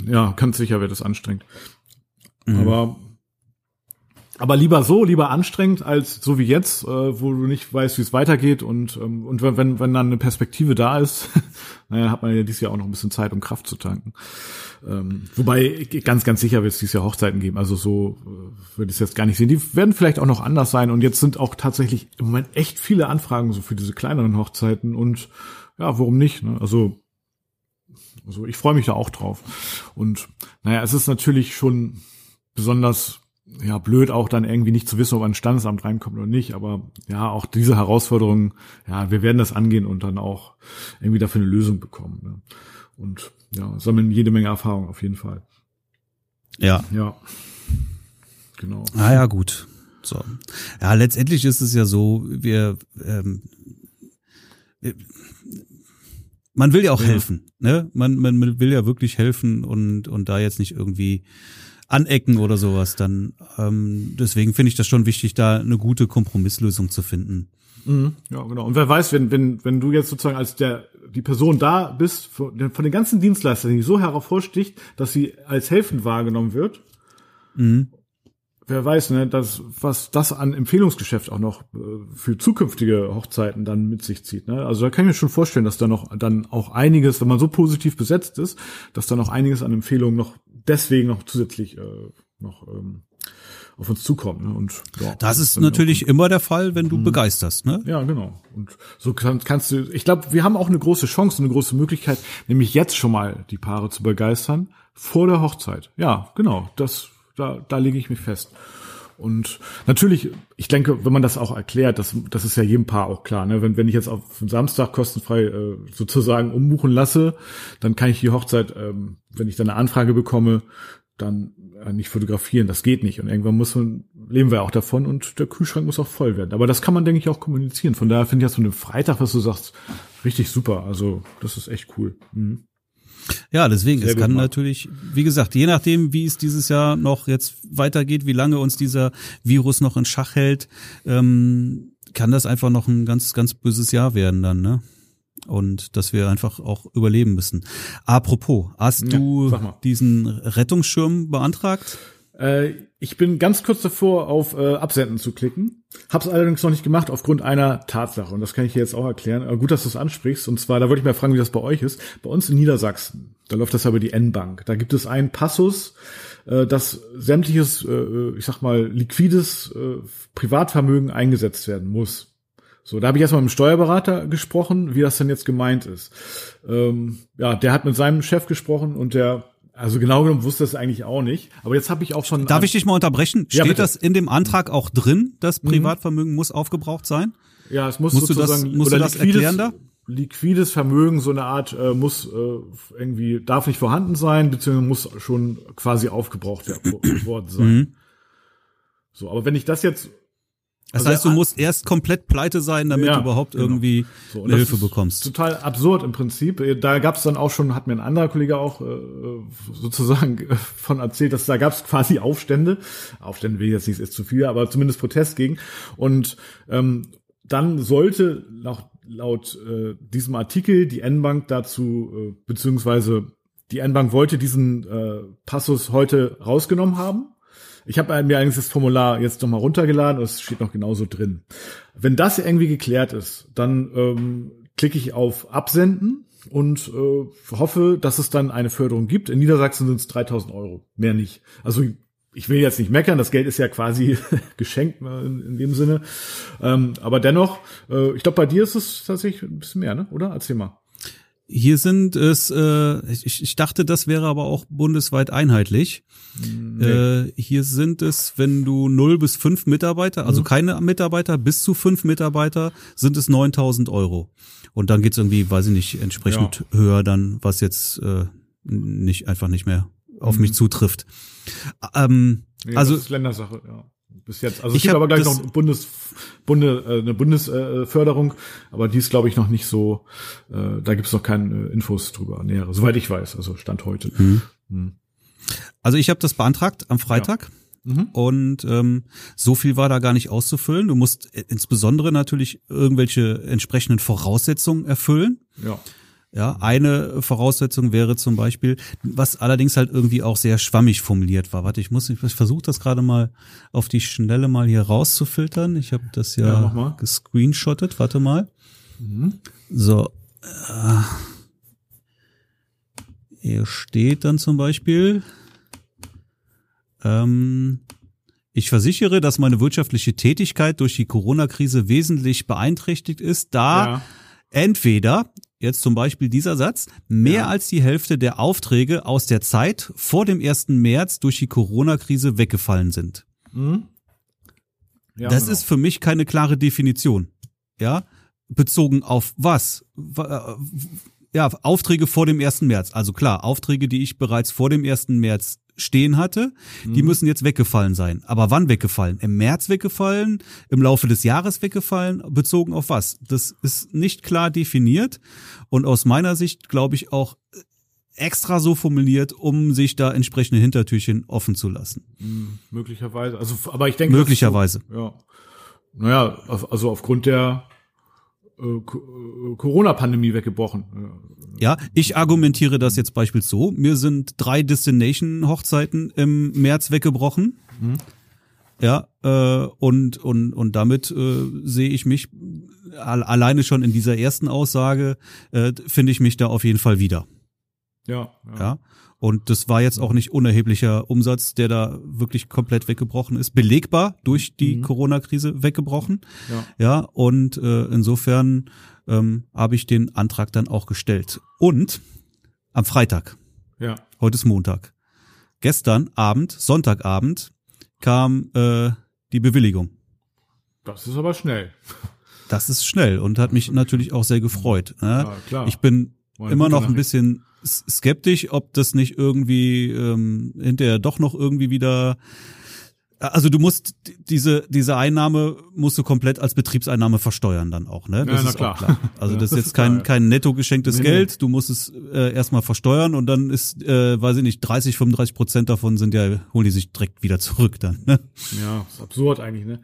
Ja, ganz sicher wird es anstrengend. Mhm. Aber aber lieber so, lieber anstrengend als so wie jetzt, äh, wo du nicht weißt, wie es weitergeht und ähm, und wenn wenn dann eine Perspektive da ist, naja, hat man ja dieses Jahr auch noch ein bisschen Zeit, um Kraft zu tanken. Ähm, wobei ganz ganz sicher wird es dieses Jahr Hochzeiten geben. Also so äh, würde ich es jetzt gar nicht sehen. Die werden vielleicht auch noch anders sein und jetzt sind auch tatsächlich im Moment echt viele Anfragen so für diese kleineren Hochzeiten und ja, warum nicht? Ne? Also also ich freue mich da auch drauf. Und naja, es ist natürlich schon besonders ja, blöd auch dann irgendwie nicht zu wissen, ob ein Standesamt reinkommt oder nicht. Aber ja, auch diese Herausforderungen, ja, wir werden das angehen und dann auch irgendwie dafür eine Lösung bekommen. Ne? Und ja, sammeln jede Menge Erfahrung auf jeden Fall. Ja. Ja. Genau. Ah ja, gut. So. Ja, letztendlich ist es ja so, wir, ähm, man will ja auch ja. helfen, ne? Man, man will ja wirklich helfen und, und da jetzt nicht irgendwie anecken oder sowas, dann ähm, deswegen finde ich das schon wichtig, da eine gute Kompromisslösung zu finden. Mhm, ja, genau. Und wer weiß, wenn, wenn, wenn du jetzt sozusagen als der die Person da bist, von, von den ganzen Dienstleistern, die so hervorsticht, dass sie als helfend wahrgenommen wird, mhm. Wer weiß, ne, dass, was das an Empfehlungsgeschäft auch noch äh, für zukünftige Hochzeiten dann mit sich zieht. Ne? Also da kann ich mir schon vorstellen, dass da noch dann auch einiges, wenn man so positiv besetzt ist, dass da noch einiges an Empfehlungen noch deswegen noch zusätzlich äh, noch ähm, auf uns zukommt. Ne? Und ja, das ist natürlich immer der Fall, wenn du mhm. begeisterst, ne? Ja, genau. Und so kann, kannst du. Ich glaube, wir haben auch eine große Chance, eine große Möglichkeit, nämlich jetzt schon mal die Paare zu begeistern vor der Hochzeit. Ja, genau. Das da da lege ich mich fest. Und natürlich, ich denke, wenn man das auch erklärt, das, das ist ja jedem Paar auch klar. Ne? Wenn, wenn ich jetzt auf Samstag kostenfrei äh, sozusagen umbuchen lasse, dann kann ich die Hochzeit, ähm, wenn ich dann eine Anfrage bekomme, dann äh, nicht fotografieren. Das geht nicht. Und irgendwann muss man, leben wir auch davon und der Kühlschrank muss auch voll werden. Aber das kann man, denke ich, auch kommunizieren. Von daher finde ich das so eine Freitag, was du sagst, richtig super. Also das ist echt cool. Mhm. Ja, deswegen, Sehr es kann natürlich, wie gesagt, je nachdem, wie es dieses Jahr noch jetzt weitergeht, wie lange uns dieser Virus noch in Schach hält, ähm, kann das einfach noch ein ganz, ganz böses Jahr werden dann, ne? Und dass wir einfach auch überleben müssen. Apropos, hast ja, du diesen Rettungsschirm beantragt? Äh, ich bin ganz kurz davor, auf äh, Absenden zu klicken. Hab's allerdings noch nicht gemacht aufgrund einer Tatsache. Und das kann ich dir jetzt auch erklären. Aber gut, dass du es ansprichst. Und zwar, da wollte ich mal fragen, wie das bei euch ist. Bei uns in Niedersachsen, da läuft das ja über die N-Bank. Da gibt es einen Passus, äh, dass sämtliches, äh, ich sag mal, liquides äh, Privatvermögen eingesetzt werden muss. So, da habe ich erstmal mit dem Steuerberater gesprochen, wie das denn jetzt gemeint ist. Ähm, ja, der hat mit seinem Chef gesprochen und der also genau genommen wusste das eigentlich auch nicht. Aber jetzt habe ich auch schon. Darf ich dich mal unterbrechen? Steht ja, das in dem Antrag auch drin, dass mhm. Privatvermögen mhm. muss aufgebraucht sein? Ja, es muss musst sozusagen du das, musst du das liquides, erklären da? liquides Vermögen, so eine Art, äh, muss äh, irgendwie, darf nicht vorhanden sein, beziehungsweise muss schon quasi aufgebraucht worden sein. Mhm. So, aber wenn ich das jetzt das also heißt, du musst erst komplett pleite sein, damit ja, du überhaupt genau. irgendwie so, Hilfe bekommst. Total absurd im Prinzip. Da gab es dann auch schon, hat mir ein anderer Kollege auch äh, sozusagen von erzählt, dass da gab es quasi Aufstände. Aufstände will ich jetzt nicht, ist zu viel, aber zumindest Protest gegen. Und ähm, dann sollte laut, laut äh, diesem Artikel die N-Bank dazu, äh, beziehungsweise die N-Bank wollte diesen äh, Passus heute rausgenommen haben Ich habe mir eigentlich das Formular jetzt nochmal runtergeladen und es steht noch genauso drin. Wenn das irgendwie geklärt ist, dann ähm, klicke ich auf Absenden und äh, hoffe, dass es dann eine Förderung gibt. In Niedersachsen sind es 3000 Euro, mehr nicht. Also ich will jetzt nicht meckern, das Geld ist ja quasi geschenkt ne, in, in, dem Sinne. Ähm, aber dennoch, äh, ich glaube, bei dir ist es tatsächlich ein bisschen mehr, ne? oder? Erzähl mal. Hier sind es, äh, ich, ich dachte, das wäre aber auch bundesweit einheitlich. Nee. Äh, hier sind es, wenn du null bis fünf Mitarbeiter, also mhm. keine Mitarbeiter, bis zu fünf Mitarbeiter, sind es 9000 Euro. Und dann geht's irgendwie, weiß ich nicht, entsprechend ja. höher dann, was jetzt äh, nicht einfach nicht mehr auf mhm. mich zutrifft. Ähm, nee, also das ist Ländersache, ja. Bis jetzt. Also es gibt aber gleich noch Bundes, Bunde, äh, eine Bundesförderung, aber die ist, glaube ich, noch nicht so, äh, da gibt's noch keine Infos drüber, nähere, soweit ich weiß, also Stand heute. Mhm. Mhm. Also ich habe das beantragt am Freitag. Ja. Mhm. Und ähm, so viel war da gar nicht auszufüllen. Du musst insbesondere natürlich irgendwelche entsprechenden Voraussetzungen erfüllen. Ja. Ja, eine Voraussetzung wäre zum Beispiel, was allerdings halt irgendwie auch sehr schwammig formuliert war. Warte, ich muss, ich versuche das gerade mal auf die Schnelle mal hier rauszufiltern. Ich habe das ja, ja gescreenshottet. Warte mal. Mhm. So. Äh, hier steht dann zum Beispiel, ähm, ich versichere, dass meine wirtschaftliche Tätigkeit durch die Corona-Krise wesentlich beeinträchtigt ist, da ja. entweder jetzt zum Beispiel dieser Satz, mehr ja. als die Hälfte der Aufträge aus der Zeit vor dem 1. März durch die Corona-Krise weggefallen sind. Mhm. Ja, das genau. ist für mich keine klare Definition. Ja, bezogen auf was? Äh, ja, Aufträge vor dem 1. März. Also klar, Aufträge, die ich bereits vor dem 1. März stehen hatte, die mhm. müssen jetzt weggefallen sein. Aber wann weggefallen? Im März weggefallen? Im Laufe des Jahres weggefallen? Bezogen auf was? Das ist nicht klar definiert und aus meiner Sicht glaube ich auch extra so formuliert, um sich da entsprechende Hintertürchen offen zu lassen. Mhm, möglicherweise. Also, aber ich denke. Möglicherweise. So, ja. Naja, also aufgrund der Corona-Pandemie weggebrochen. Ja, ich argumentiere das jetzt beispielsweise so. Mir sind drei Destination-Hochzeiten im März weggebrochen. Mhm. Ja, äh, und, und, und damit äh, sehe ich mich alleine schon in dieser ersten Aussage, äh, finde ich mich da auf jeden Fall wieder. Ja, ja. ja. Und das war jetzt auch nicht unerheblicher Umsatz, der da wirklich komplett weggebrochen ist. Belegbar durch die mhm. Corona-Krise weggebrochen. Ja. ja und äh, insofern ähm, habe ich den Antrag dann auch gestellt. Und am Freitag, ja. heute ist Montag, gestern Abend, Sonntagabend, kam äh, die Bewilligung. Das ist aber schnell. Das ist schnell und hat mich natürlich auch sehr gefreut. Ne? Ja, klar. Ich bin immer noch ein bisschen skeptisch, ob das nicht irgendwie ähm, hinterher doch noch irgendwie wieder also du musst diese diese Einnahme musst du komplett als Betriebseinnahme versteuern dann auch, ne? Das ja, ist klar. klar. Also das ist jetzt kein kein netto geschenktes nee, Geld, du musst es äh, erstmal versteuern und dann ist äh, weiß ich nicht 30 35 Prozent davon sind ja holen die sich direkt wieder zurück dann. Ne? Ja, ist absurd eigentlich, ne?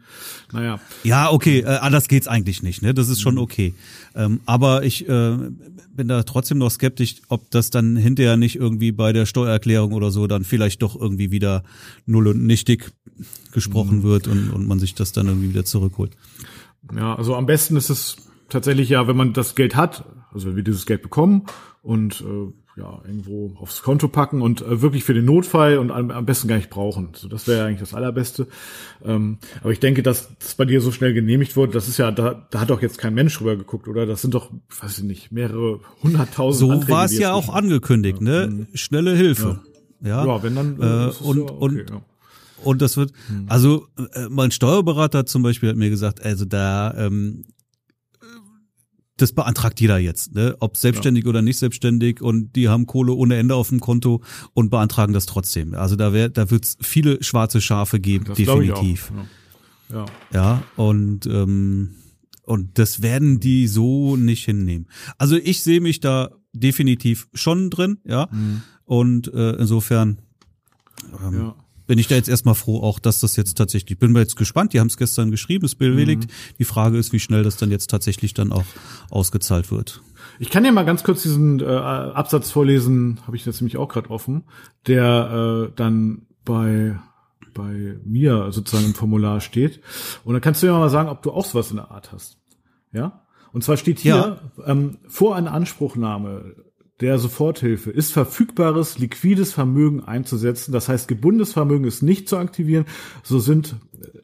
Naja. Ja, okay, äh, anders geht's eigentlich nicht, ne? Das ist schon mhm. okay. Ähm, aber ich äh, bin da trotzdem noch skeptisch, ob das dann hinterher nicht irgendwie bei der Steuererklärung oder so dann vielleicht doch irgendwie wieder null und nichtig gesprochen mhm. wird und, und man sich das dann irgendwie wieder zurückholt. Ja, also am besten ist es tatsächlich ja, wenn man das Geld hat, also wenn wir dieses Geld bekommen und äh, ja, irgendwo aufs Konto packen und äh, wirklich für den Notfall und am, am besten gar nicht brauchen. So, das wäre ja eigentlich das Allerbeste. Ähm, aber ich denke, dass das bei dir so schnell genehmigt wurde, das ist ja, da, da hat doch jetzt kein Mensch rüber geguckt, oder? Das sind doch, weiß ich nicht, mehrere hunderttausend So Anträge, war es ja auch angekündigt, ne? Mhm. Schnelle Hilfe. Ja. ja. ja wenn dann. Äh, äh und, ja okay, und, ja. Und das wird, mhm. also äh, mein Steuerberater zum Beispiel hat mir gesagt, also da ähm, das beantragt jeder jetzt, ne? ob selbstständig ja. oder nicht selbstständig und die haben Kohle ohne Ende auf dem Konto und beantragen das trotzdem. Also da wär, da wird es viele schwarze Schafe geben, das definitiv. Ja. ja. ja, und ähm, und das werden die so nicht hinnehmen. Also ich sehe mich da definitiv schon drin, ja. Mhm. Und äh, insofern ähm, ja bin ich da jetzt erstmal froh, auch dass das jetzt tatsächlich, bin mir jetzt gespannt, die haben es gestern geschrieben, ist bewilligt. Mhm. Die Frage ist, wie schnell das dann jetzt tatsächlich dann auch ausgezahlt wird. Ich kann ja mal ganz kurz diesen äh, Absatz vorlesen, habe ich jetzt nämlich auch gerade offen, der äh, dann bei bei mir sozusagen im Formular steht. Und dann kannst du ja mal sagen, ob du auch sowas in der Art hast. Ja? Und zwar steht hier, ja. ähm, vor einer Anspruchnahme der Soforthilfe ist verfügbares liquides Vermögen einzusetzen. Das heißt, gebundenes Vermögen ist nicht zu aktivieren. So sind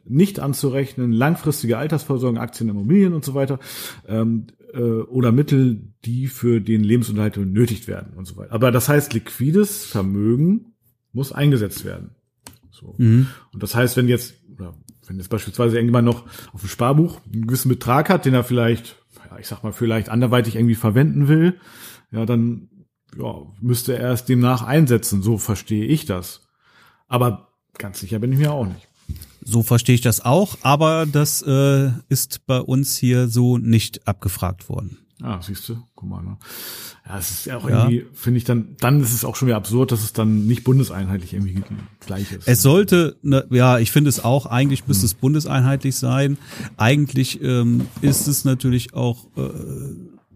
nicht anzurechnen langfristige Altersvorsorgen, Aktien, Immobilien und so weiter. Ähm, äh, oder Mittel, die für den Lebensunterhalt benötigt werden und so weiter. Aber das heißt, liquides Vermögen muss eingesetzt werden. So. Mhm. Und das heißt, wenn jetzt, oder wenn jetzt beispielsweise irgendjemand noch auf dem Sparbuch einen gewissen Betrag hat, den er vielleicht, ja, ich sag mal, vielleicht anderweitig irgendwie verwenden will, ja, dann ja, müsste er es demnach einsetzen. So verstehe ich das. Aber ganz sicher bin ich mir auch nicht. So verstehe ich das auch, aber das äh, ist bei uns hier so nicht abgefragt worden. Ah, siehst du, guck mal. Ne? Ja, es ist ja auch ja. irgendwie, finde ich dann, dann ist es auch schon wieder absurd, dass es dann nicht bundeseinheitlich irgendwie gleich ist. Es sollte, ne, ja, ich finde es auch, eigentlich müsste hm. es bundeseinheitlich sein. Eigentlich ähm, ist es natürlich auch äh,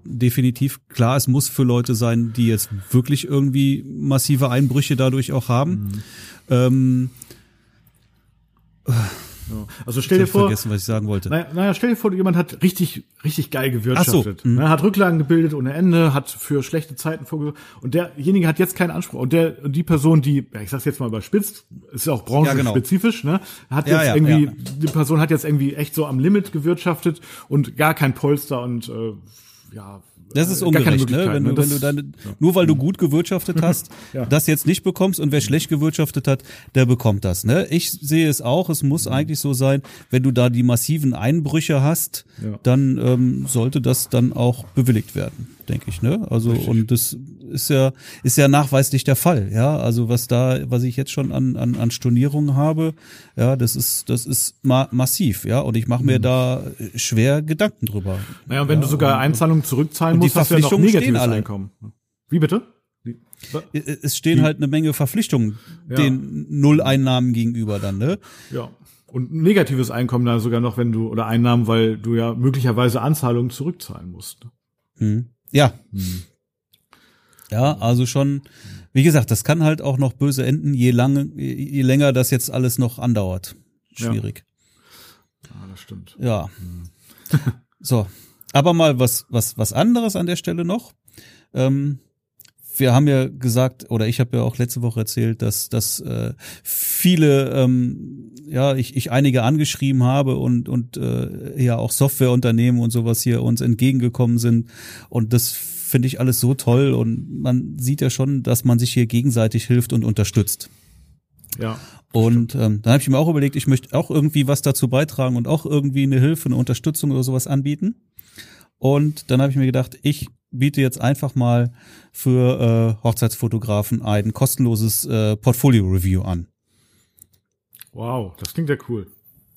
definitiv klar, es muss für Leute sein, die jetzt wirklich irgendwie massive Einbrüche dadurch auch haben. Mhm. Ähm. Also stell dir vor, vergessen, was ich sagen wollte. Naja, naja, stell dir vor, jemand hat richtig, richtig geil gewirtschaftet. So. Mhm. Ne, hat Rücklagen gebildet ohne Ende, hat für schlechte Zeiten vorgesorgt. Und derjenige hat jetzt keinen Anspruch. Und der, die Person, die, ich sag's jetzt mal überspitzt, ist ja auch branchenspezifisch, ja, genau. ne, hat jetzt ja, irgendwie, die Person hat jetzt irgendwie echt so am Limit gewirtschaftet und gar kein Polster und äh, ja, das ist ungerecht, ne? Wenn du, ne? wenn du dann, ja. nur weil du gut gewirtschaftet hast, ja. das jetzt nicht bekommst und wer schlecht gewirtschaftet hat, der bekommt das, ne? Ich sehe es auch, es muss eigentlich so sein, wenn du da die massiven Einbrüche hast, ja. dann ähm, sollte das dann auch bewilligt werden denke ich, ne? Also Richtig. und das ist ja ist ja nachweislich der Fall, ja? Also was da was ich jetzt schon an an, an Stornierungen habe, ja, das ist das ist ma massiv, ja, und ich mache mir mhm. da schwer Gedanken drüber. Naja, und wenn ja, du sogar Einzahlungen zurückzahlen musst, hast du ja noch negatives Einkommen. Wie bitte? Es stehen Die, halt eine Menge Verpflichtungen ja. den Nulleinnahmen gegenüber dann, ne? Ja. Und negatives Einkommen da sogar noch, wenn du, oder Einnahmen, weil du ja möglicherweise Anzahlungen zurückzahlen musst. Hm. Ja. Hm. Ja, also schon, wie gesagt, das kann halt auch noch böse enden, je lange, je länger das jetzt alles noch andauert. Schwierig. Ja, ja das stimmt. Ja. Hm. so. Aber mal was, was, was anderes an der Stelle noch. Ähm, wir haben ja gesagt, oder ich habe ja auch letzte Woche erzählt, dass, dass äh, viele, ähm, ja, ich, ich einige angeschrieben habe und, und äh, ja auch Softwareunternehmen und sowas hier uns entgegengekommen sind. Und das finde ich alles so toll und man sieht ja schon, dass man sich hier gegenseitig hilft und unterstützt. Ja. Und ähm, dann habe ich mir auch überlegt, ich möchte auch irgendwie was dazu beitragen und auch irgendwie eine Hilfe, eine Unterstützung oder sowas anbieten. Und dann habe ich mir gedacht, ich biete jetzt einfach mal für äh, Hochzeitsfotografen ein kostenloses äh, Portfolio-Review an. Wow, das klingt ja cool.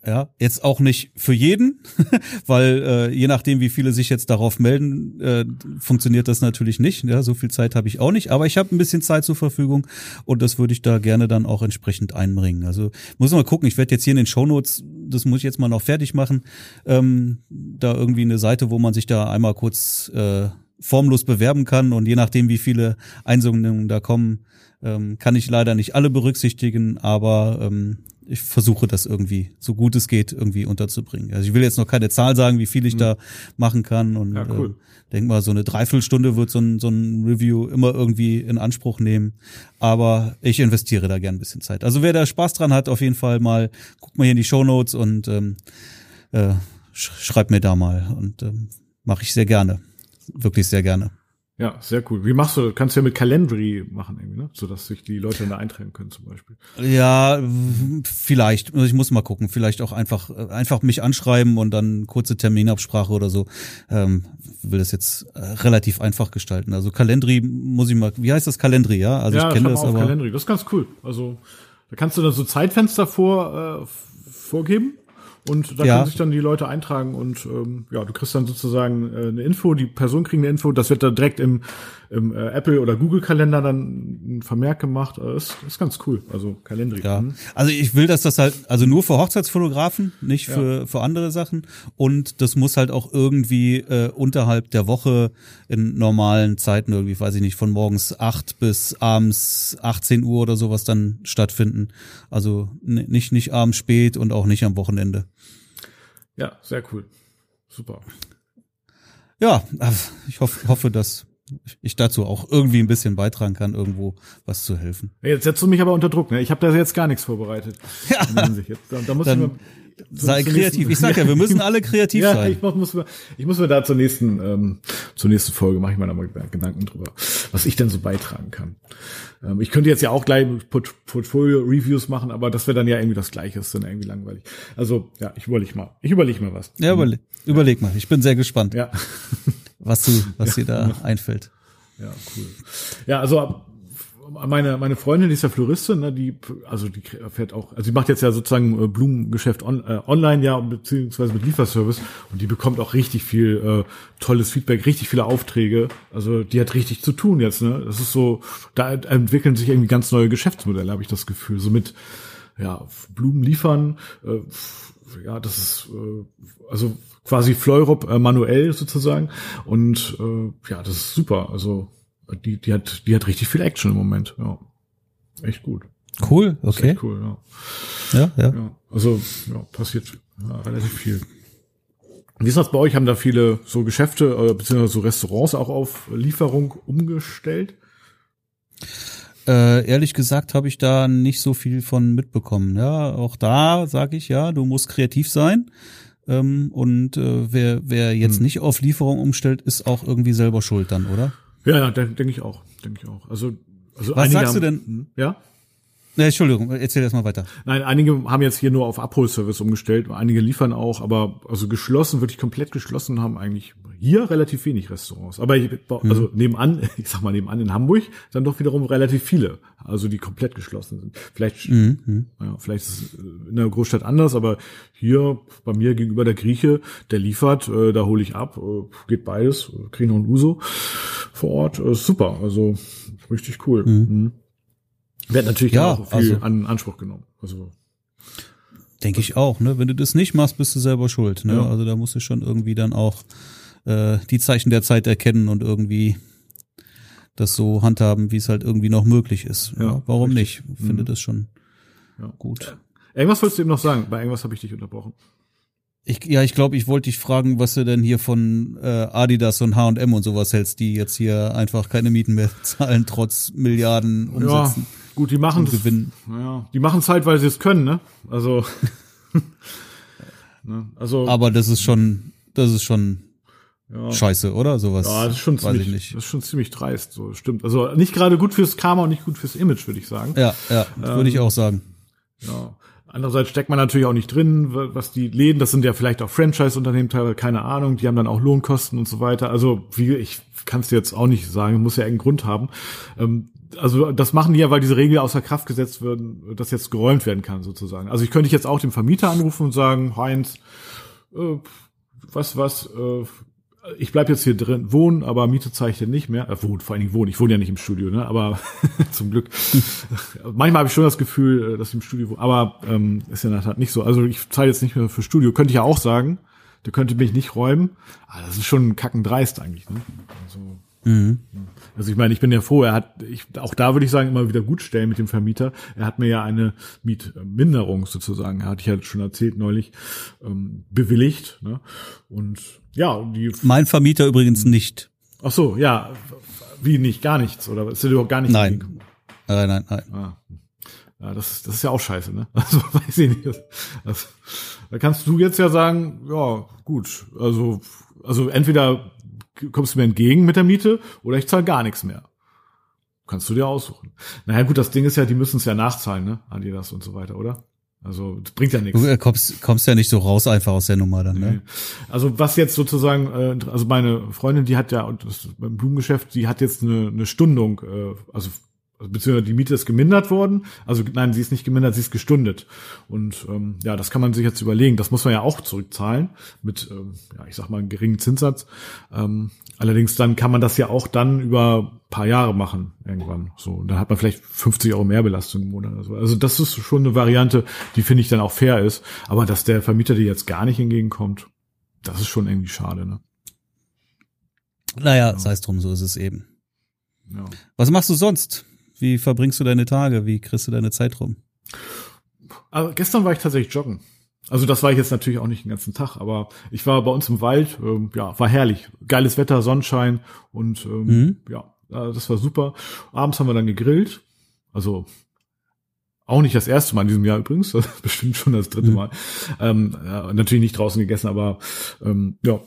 Ja, jetzt auch nicht für jeden, weil äh, je nachdem, wie viele sich jetzt darauf melden, äh, funktioniert das natürlich nicht. Ja, so viel Zeit habe ich auch nicht, aber ich habe ein bisschen Zeit zur Verfügung und das würde ich da gerne dann auch entsprechend einbringen. Also muss mal gucken, ich werde jetzt hier in den Shownotes, das muss ich jetzt mal noch fertig machen, ähm, da irgendwie eine Seite, wo man sich da einmal kurz äh, formlos bewerben kann und je nachdem, wie viele Einsendungen da kommen, ähm, kann ich leider nicht alle berücksichtigen, aber ähm, ich versuche das irgendwie, so gut es geht, irgendwie unterzubringen. Also ich will jetzt noch keine Zahl sagen, wie viel ich mhm. da machen kann. Und ja, cool. äh, denk mal, so eine Dreiviertelstunde wird so ein, so ein Review immer irgendwie in Anspruch nehmen. Aber ich investiere da gern ein bisschen Zeit. Also wer da Spaß dran hat, auf jeden Fall mal, guck mal hier in die Show Notes und ähm, äh, schreib mir da mal. Und ähm, mache ich sehr gerne. Wirklich sehr gerne. Ja, sehr cool. Wie machst du, kannst du ja mit Calendry machen, irgendwie, ne? sodass sich die Leute da eintragen können zum Beispiel. Ja, vielleicht. Also ich muss mal gucken. Vielleicht auch einfach, einfach mich anschreiben und dann kurze Terminabsprache oder so. Ähm, will das jetzt äh, relativ einfach gestalten. Also Calendry muss ich mal, wie heißt das Calendry, ja? Also ja, ich kenne das aber. Calendry. Das ist ganz cool. Also da kannst du dann so Zeitfenster vor, äh, vorgeben und da ja. können sich dann die Leute eintragen und ähm, ja, du kriegst dann sozusagen äh, eine Info, die Person kriegt eine Info, das wird dann direkt im, im äh, Apple oder Google Kalender dann ein Vermerk gemacht. Äh, ist, ist ganz cool. Also Kalendrik. Ja. Mhm. Also ich will, dass das halt, also nur für Hochzeitsfotografen, nicht für, ja. für andere Sachen. Und das muss halt auch irgendwie äh, unterhalb der Woche in normalen Zeiten irgendwie, weiß ich nicht, von morgens acht bis abends 18 Uhr oder sowas dann stattfinden. Also nicht, nicht abends spät und auch nicht am Wochenende. Ja, sehr cool. Super. Ja, ich hoffe, hoffe, dass ich dazu auch irgendwie ein bisschen beitragen kann, irgendwo was zu helfen. Jetzt setzt du mich aber unter Druck, ne? Ich habe da jetzt gar nichts vorbereitet. Ja. Da, da muss Dann, sei kreativ. Ich sag ja, wir müssen alle kreativ ja, sein. Ich muss, muss, ich muss mir da zur nächsten, ähm, zur nächsten Folge mache ich mir da mal Gedanken drüber, was ich denn so beitragen kann. Ähm, ich könnte jetzt ja auch gleich Port Portfolio-Reviews machen, aber das wäre dann ja irgendwie das Gleiche, ist dann irgendwie langweilig. Also ja, ich überlege mal. Ich überlege mal was. Ja, überleg, überleg mal. Ich bin sehr gespannt. Ja was du, was ja. dir da einfällt. Ja, cool. Ja, also meine meine Freundin, die ist ja Floristin, ne, die also die fährt auch, also die macht jetzt ja sozusagen äh, Blumengeschäft on, äh, online ja beziehungsweise mit Lieferservice und die bekommt auch richtig viel äh, tolles Feedback, richtig viele Aufträge. Also die hat richtig zu tun jetzt. Ne, das ist so, da entwickeln sich irgendwie ganz neue Geschäftsmodelle, habe ich das Gefühl. So mit ja Blumen liefern. Äh, ja, das ist äh, also quasi Fleurop äh, manuell sozusagen. Und äh, ja, das ist super. Also die, die hat, die hat richtig viel Action im Moment. Ja, echt gut. Cool, okay. cool, ja. Ja, ja. ja also ja, passiert ja, relativ viel. Wie ist das bei euch? Haben da viele so Geschäfte äh, beziehungsweise so Restaurants auch auf Lieferung umgestellt? Äh, ehrlich gesagt habe ich da nicht so viel von mitbekommen. Ja, auch da sage ich ja, du musst kreativ sein. Ähm, und äh, wer, wer jetzt hm. nicht auf Lieferung umstellt, ist auch irgendwie selber schuld dann, oder? Ja, ja denke denk ich auch. Denke ich auch. Also, also Was sagst haben, du denn? Hm, ja? Ne, Entschuldigung, erzähl erst mal weiter. Nein, einige haben jetzt hier nur auf Abholservice umgestellt, einige liefern auch, aber also geschlossen, wirklich komplett geschlossen haben eigentlich hier relativ wenig Restaurants. Aber ich, also mhm. nebenan, ich sag mal nebenan in Hamburg, dann doch wiederum relativ viele, also die komplett geschlossen sind. Vielleicht, mhm. mhm. ja, vielleicht ist es in der Großstadt anders, aber hier bei mir gegenüber der Grieche, der liefert, äh, da hole ich ab, äh, geht beides, kriege noch ein Uso vor Ort, äh, super, also richtig cool. Mhm. mhm. Wird natürlich ja, auch viel also, an Anspruch genommen. Also denke ich auch. Ne, wenn du das nicht machst, bist du selber schuld. Ne, ja. also da musst du schon irgendwie dann auch äh, die Zeichen der Zeit erkennen und irgendwie das so handhaben, wie es halt irgendwie noch möglich ist. Ja, ja warum richtig. nicht? Finde mhm. das schon ja. gut. Irgendwas wolltest du eben noch sagen? Bei irgendwas habe ich dich unterbrochen. Ich, ja, ich glaube, ich wollte dich fragen, was du denn hier von äh, Adidas und H&M und sowas hältst, die jetzt hier einfach keine Mieten mehr zahlen, trotz Milliarden Umsätzen. Ja, gut, die machen es. Ja, die machen es halt, weil sie es können, ne? Also, ne? also. Aber das ist schon, das ist schon ja. Scheiße, oder? Sowas. Ja, das ist schon ziemlich, nicht. das ist schon ziemlich dreist, so stimmt. Also nicht gerade gut fürs Karma und nicht gut fürs Image, würde ich sagen. Ja, ja, ähm, würde ich auch sagen. Ja. Andererseits steckt man natürlich auch nicht drin, was die Läden, das sind ja vielleicht auch Franchise-Unternehmen teilweise, keine Ahnung, die haben dann auch Lohnkosten und so weiter. Also wie, ich kann es jetzt auch nicht sagen, muss ja einen Grund haben. Ähm, also das machen die ja, weil diese Regel außer Kraft gesetzt wird, dass jetzt geräumt werden kann sozusagen. Also ich könnte jetzt auch dem Vermieter anrufen und sagen, Heinz, äh, was, was, äh, ich bleib jetzt hier drin wohnen, aber Miete zahle ich denn nicht mehr. Äh, wohnen, vor allen Dingen wohnen. Ich wohne ja nicht im Studio, ne? Aber zum Glück. Manchmal habe ich schon das Gefühl, äh, dass ich im Studio wohne, aber ähm, ist ja in der Tat nicht so. Also ich zahle jetzt nicht mehr für Studio. Könnte ich ja auch sagen. Der könnte mich nicht räumen. Aber das ist schon kackendreist eigentlich, ne? Also, mhm. Also ich meine, ich bin ja froh, er hat, ich, auch da würde ich sagen, immer wieder gut stellen mit dem Vermieter. Er hat mir ja eine Mietminderung sozusagen, hatte ich ja schon erzählt neulich, ähm, bewilligt. Ne? Und ja, die. Mein Vermieter übrigens nicht. Ach so, ja. Wie nicht? Gar nichts? Oder ist dir überhaupt gar nicht? Nein. Nein, nein, nein. Ah. Ja, das, das ist ja auch scheiße, ne? Also weiß ich nicht. Das, da kannst du jetzt ja sagen, ja, gut, also, also entweder kommst du mir entgegen mit der Miete oder ich zahle gar nichts mehr. Kannst du dir aussuchen. Naja, gut, das Ding ist ja, die müssen es ja nachzahlen, ne? Adidas und so weiter, oder? Also das bringt ja nichts. Du kommst, kommst ja nicht so raus einfach aus der Nummer dann, ne? Also was jetzt sozusagen, äh, also meine Freundin, die hat ja das, beim Blumengeschäft, die hat jetzt eine, eine Stundung, äh, also beziehungsweise die Miete ist gemindert worden. Also nein, sie ist nicht gemindert, sie ist gestundet. Und ähm, ja, das kann man sich jetzt überlegen. Das muss man ja auch zurückzahlen mit, ähm, ja, ich sag mal, einem geringen Zinssatz. Ähm, allerdings dann kann man das ja auch dann über paar Jahre machen irgendwann. So, und dann hat man vielleicht 50 Euro mehr Belastung im Monat. Also, also das ist schon eine Variante, die finde ich dann auch fair ist. Aber dass der Vermieter dir jetzt gar nicht entgegenkommt, das ist schon irgendwie schade. Ne? Naja, ja. sei es drum, so ist es eben. Ja. Was machst du sonst? Wie verbringst du deine Tage? Wie kriegst du deine Zeit rum? Also gestern war ich tatsächlich joggen. Also das war ich jetzt natürlich auch nicht den ganzen Tag, aber ich war bei uns im Wald, ähm, ja, war herrlich. Geiles Wetter, Sonnenschein und ähm, mhm. ja, das war super. Abends haben wir dann gegrillt. Also auch nicht das erste Mal in diesem Jahr übrigens, bestimmt schon das dritte mhm. Mal. Ähm, ja, natürlich nicht draußen gegessen, aber ähm, ja.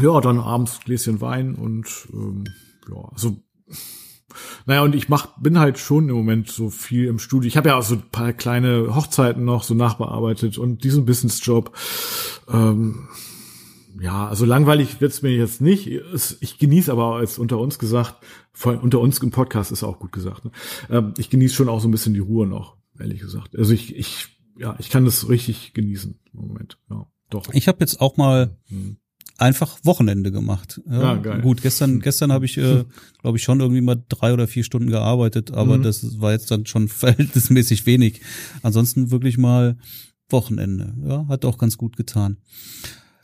Ja, dann abends Gläschen Wein und ähm, ja, also naja, und ich mach, bin halt schon im Moment so viel im Studio. Ich habe ja auch so ein paar kleine Hochzeiten noch so nachbearbeitet und diesen Businessjob. Ähm, ja, also langweilig wird's mir jetzt nicht. Ich genieße aber als unter uns gesagt, vor, unter uns im Podcast ist auch gut gesagt. Ne? Ähm, ich genieße schon auch so ein bisschen die Ruhe noch, ehrlich gesagt. Also ich, ich, ja, ich kann das richtig genießen im Moment. Ja, doch. Ich habe jetzt auch mal hm einfach Wochenende gemacht. Ja, ja geil. Gut, gestern, gestern habe ich, äh, glaube ich, schon irgendwie mal drei oder vier Stunden gearbeitet, aber mhm. das war jetzt dann schon verhältnismäßig wenig. Ansonsten wirklich mal Wochenende. Ja, hat auch ganz gut getan.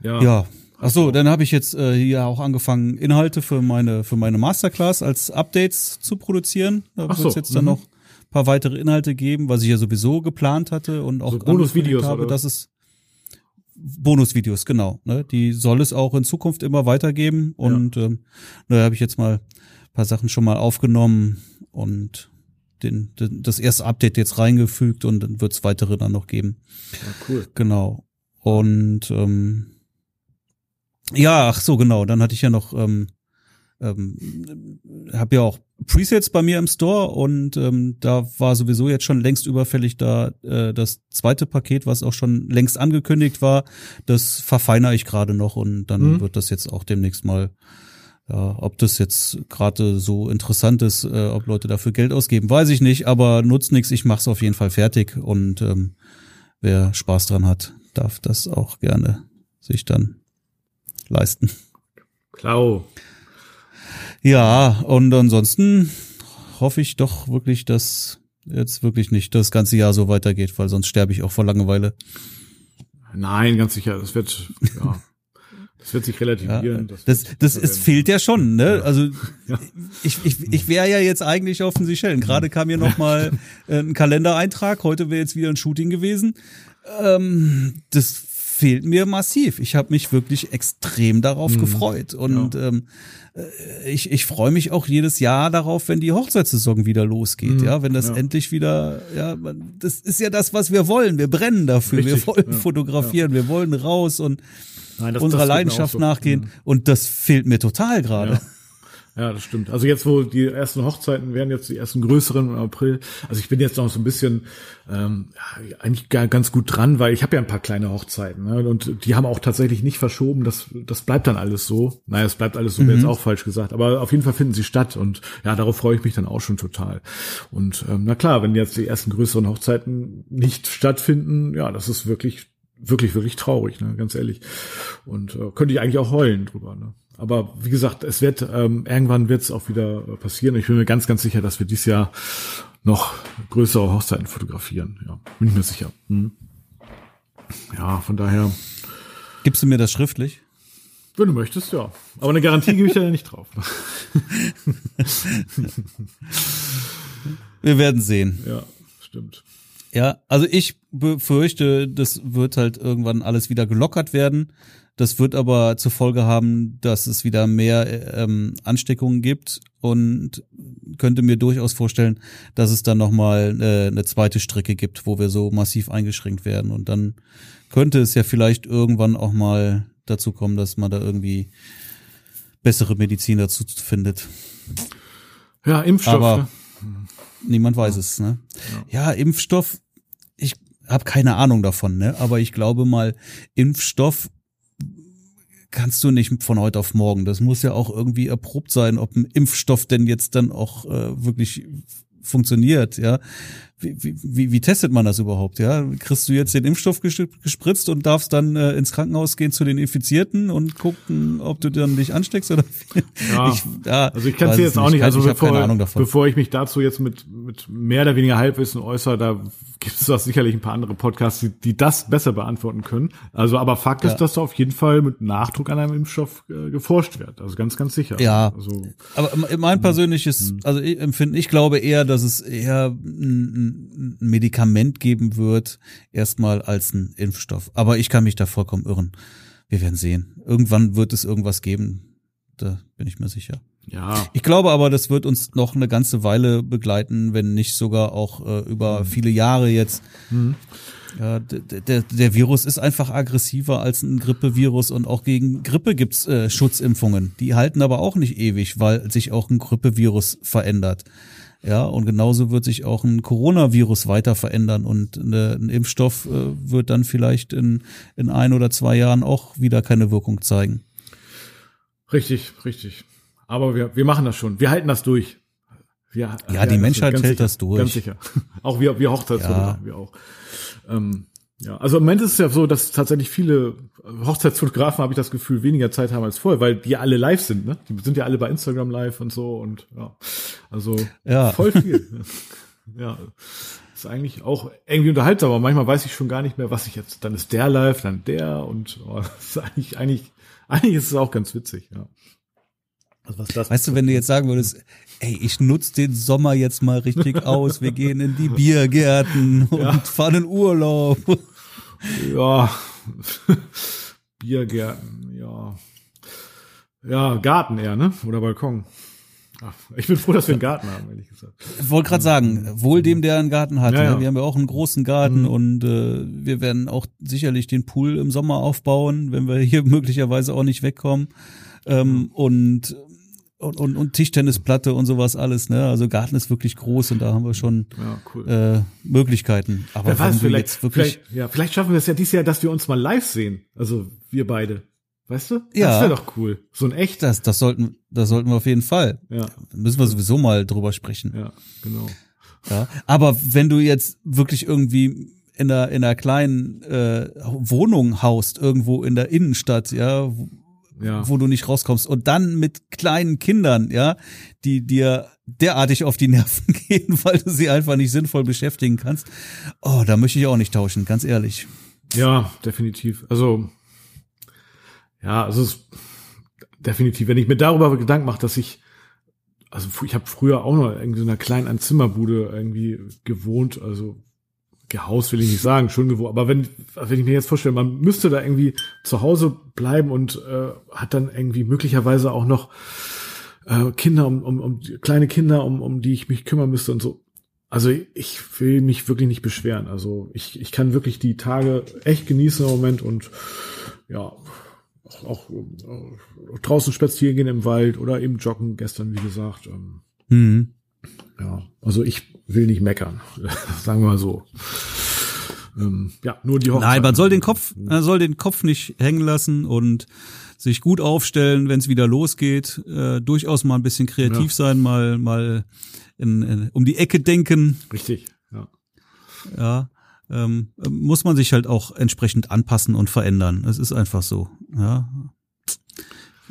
Ja. ja. Ach so, dann habe ich jetzt äh, hier auch angefangen, Inhalte für meine für meine Masterclass als Updates zu produzieren. Da wird es so. jetzt dann mhm. noch paar weitere Inhalte geben, was ich ja sowieso geplant hatte und auch so Bonusvideos habe, oder? dass es Bonusvideos, genau. Ne? Die soll es auch in Zukunft immer weitergeben. Und ja. ähm, da habe ich jetzt mal paar Sachen schon mal aufgenommen und den, den, das erste Update jetzt reingefügt und dann wird es weitere dann noch geben. Ja, cool. Genau. Und ähm, ja, ach so, genau. Dann hatte ich ja noch ähm, ähm, habe ja auch Presets bei mir im Store und ähm, da war sowieso jetzt schon längst überfällig da äh, das zweite Paket, was auch schon längst angekündigt war, das verfeinere ich gerade noch und dann mhm. wird das jetzt auch demnächst mal ja, ob das jetzt gerade so interessant ist, äh, ob Leute dafür Geld ausgeben, weiß ich nicht, aber nutzt nichts, ich mach's auf jeden Fall fertig und ähm, wer Spaß dran hat, darf das auch gerne sich dann leisten. Klau. Ja, und ansonsten hoffe ich doch wirklich, dass jetzt wirklich nicht das ganze Jahr so weitergeht, weil sonst sterbe ich auch vor Langeweile. Nein, ganz sicher. Das wird, ja. Das wird sich relativieren. Ja, das, das, das es fehlt ja schon, ne? Also ja. ich, ich, ich wäre ja jetzt eigentlich auf den Seychellen. Gerade kam hier nochmal ein Kalendereintrag. Heute wäre jetzt wieder ein Shooting gewesen. Ähm, das fehlt mir massiv. Ich habe mich wirklich extrem darauf mhm. gefreut. Und ja. ähm, äh, ich, ich freue mich auch jedes Jahr darauf, wenn die Hochzeitssaison wieder losgeht, mhm. ja, wenn das ja. endlich wieder, ja, das ist ja das, was wir wollen. Wir brennen dafür, Richtig. wir wollen ja. fotografieren, wir wollen raus und Nein, das, unserer das Leidenschaft so. nachgehen. Mhm. Und das fehlt mir total gerade. Ja, das stimmt. Also jetzt, wo die ersten Hochzeiten werden, jetzt die ersten größeren im April. Also ich bin jetzt noch so ein bisschen ähm, eigentlich ganz gut dran, weil ich habe ja ein paar kleine Hochzeiten ne? und die haben auch tatsächlich nicht verschoben. Das, das bleibt dann alles so. Naja, es bleibt alles so, mhm. jetzt auch falsch gesagt. Aber auf jeden Fall finden sie statt und ja, darauf freue ich mich dann auch schon total. Und ähm, na klar, wenn jetzt die ersten größeren Hochzeiten nicht stattfinden, ja, das ist wirklich wirklich, wirklich traurig, ne, ganz ehrlich. Und äh, könnte ich eigentlich auch heulen drüber. Ne? Aber wie gesagt, es wird ähm, irgendwann wird es auch wieder äh, passieren. Ich bin mir ganz, ganz sicher, dass wir dieses Jahr noch größere Hochzeiten fotografieren. Ja, bin ich mir sicher. Hm. Ja, von daher. Gibst du mir das schriftlich? Wenn du möchtest, ja. Aber eine Garantie gebe ich ja nicht drauf. wir werden sehen. Ja, stimmt. Ja, also ich befürchte, das wird halt irgendwann alles wieder gelockert werden. Das wird aber zur Folge haben, dass es wieder mehr ähm, Ansteckungen gibt und könnte mir durchaus vorstellen, dass es dann nochmal äh, eine zweite Strecke gibt, wo wir so massiv eingeschränkt werden. Und dann könnte es ja vielleicht irgendwann auch mal dazu kommen, dass man da irgendwie bessere Medizin dazu findet. Ja, Impfstoff. Aber ne? niemand weiß es, ne? Ja, ja Impfstoff, ich habe keine Ahnung davon, ne? Aber ich glaube mal, Impfstoff kannst du nicht von heute auf morgen. Das muss ja auch irgendwie erprobt sein, ob ein Impfstoff denn jetzt dann auch äh, wirklich funktioniert, ja. Wie, wie, wie testet man das überhaupt, ja? Kriegst du jetzt den Impfstoff gespritzt und darfst dann äh, ins Krankenhaus gehen zu den Infizierten und gucken, ob du dann dich ansteckst oder ja, ich, ja, also ich kann es jetzt auch nicht, also bevor, bevor ich mich dazu jetzt mit, mit mehr oder weniger Halbwissen äußere, da gibt es doch sicherlich ein paar andere Podcasts, die, die das besser beantworten können. Also, aber Fakt ja. ist, dass da auf jeden Fall mit Nachdruck an einem Impfstoff äh, geforscht wird. Also ganz, ganz sicher. Ja. Also, aber mein persönliches, hm. also ich empfinde, ich glaube eher, dass es eher ein, ein Medikament geben wird, erstmal als ein Impfstoff. Aber ich kann mich da vollkommen irren. Wir werden sehen. Irgendwann wird es irgendwas geben. Da bin ich mir sicher. Ja. Ich glaube aber, das wird uns noch eine ganze Weile begleiten, wenn nicht sogar auch äh, über mhm. viele Jahre jetzt. Mhm. Ja, der, der Virus ist einfach aggressiver als ein Grippevirus und auch gegen Grippe gibt's äh, Schutzimpfungen. Die halten aber auch nicht ewig, weil sich auch ein Grippevirus verändert. Ja, und genauso wird sich auch ein Coronavirus weiter verändern und eine, ein Impfstoff äh, wird dann vielleicht in, in ein oder zwei Jahren auch wieder keine Wirkung zeigen. Richtig, richtig. Aber wir, wir machen das schon. Wir halten das durch. Wir, ja, die Menschheit hält sicher, das durch. Ganz sicher. Auch wir, wir Hochzeitsfotografen, ja. wir auch. Ähm, ja, also im Moment ist es ja so, dass tatsächlich viele Hochzeitsfotografen, habe ich das Gefühl, weniger Zeit haben als vorher, weil die alle live sind, ne? Die sind ja alle bei Instagram live und so und ja. Also ja. voll viel. ja. Ist eigentlich auch irgendwie unterhaltsam, aber manchmal weiß ich schon gar nicht mehr, was ich jetzt. Dann ist der live, dann der und oh, das ist eigentlich, eigentlich, eigentlich ist es auch ganz witzig, ja. Also was das weißt du, wenn du jetzt sagen würdest, ey, ich nutze den Sommer jetzt mal richtig aus, wir gehen in die Biergärten und ja. fahren in Urlaub. Ja, Biergärten, ja. Ja, Garten eher, ne? Oder Balkon. Ach, ich bin froh, dass wir einen Garten haben, ehrlich gesagt. Ich wollte gerade sagen, wohl dem, der einen Garten hat. Ja, ne? ja. Wir haben ja auch einen großen Garten mhm. und äh, wir werden auch sicherlich den Pool im Sommer aufbauen, wenn wir hier möglicherweise auch nicht wegkommen. Ähm, und und, und, und Tischtennisplatte und sowas alles, ne? Also Garten ist wirklich groß und da haben wir schon ja, cool. äh, Möglichkeiten. Aber Wer weiß, vielleicht, jetzt wirklich vielleicht, ja, vielleicht schaffen wir es ja dieses Jahr, dass wir uns mal live sehen. Also wir beide. Weißt du? Ja. Das wäre doch cool. So ein echt. Das, das sollten, das sollten wir auf jeden Fall. Ja. Da müssen wir sowieso mal drüber sprechen. Ja, genau. Ja. Aber wenn du jetzt wirklich irgendwie in einer, in einer kleinen äh, Wohnung haust, irgendwo in der Innenstadt, ja, ja. wo du nicht rauskommst. Und dann mit kleinen Kindern, ja, die dir derartig auf die Nerven gehen, weil du sie einfach nicht sinnvoll beschäftigen kannst. Oh, da möchte ich auch nicht tauschen, ganz ehrlich. Ja, definitiv. Also, ja, also es, definitiv, wenn ich mir darüber Gedanken mache, dass ich, also ich habe früher auch noch irgendwie so einer kleinen Einzimmerbude irgendwie gewohnt, also gehaust will ich nicht sagen, schon gewohnt, aber wenn, wenn ich mir jetzt vorstelle, man müsste da irgendwie zu Hause bleiben und äh, hat dann irgendwie möglicherweise auch noch äh, Kinder, um, um, um kleine Kinder, um, um die ich mich kümmern müsste und so. Also ich will mich wirklich nicht beschweren. Also ich, ich kann wirklich die Tage echt genießen im Moment und ja, auch, auch, auch draußen spazieren gehen im Wald oder eben joggen gestern, wie gesagt. Ähm, mhm. Ja, also ich will nicht meckern, sagen wir mal so. Ähm, ja, nur die Hochzeit. Nein, man soll den Kopf, man soll den Kopf nicht hängen lassen und sich gut aufstellen, wenn es wieder losgeht. Äh, durchaus mal ein bisschen kreativ ja. sein, mal mal in, in, um die Ecke denken. Richtig. Ja. Ja. Ähm, muss man sich halt auch entsprechend anpassen und verändern. Es ist einfach so. Ja.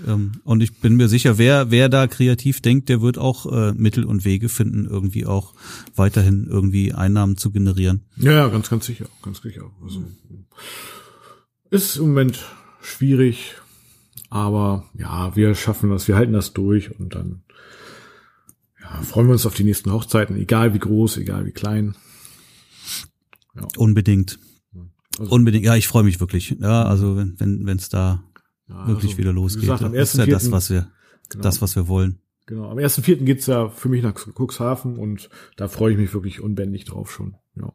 Ähm, und ich bin mir sicher, wer, wer da kreativ denkt, der wird auch äh, Mittel und Wege finden, irgendwie auch weiterhin irgendwie Einnahmen zu generieren. Ja, ja, ganz, ganz sicher, ganz sicher. Also, ist im Moment schwierig, aber ja, wir schaffen das, wir halten das durch und dann ja, freuen wir uns auf die nächsten Hochzeiten, egal wie groß, egal wie klein. Ja. Unbedingt. Also, Unbedingt, ja, ich freue mich wirklich. Ja, also wenn wenn wenn, da ja, wirklich also, wieder losgeht. Gesagt, am das ist ja das, was wir, genau, das, was wir wollen. Genau. Am 1.4. geht's ja für mich nach Cuxhaven und da freue ich mich wirklich unbändig drauf schon. Ja.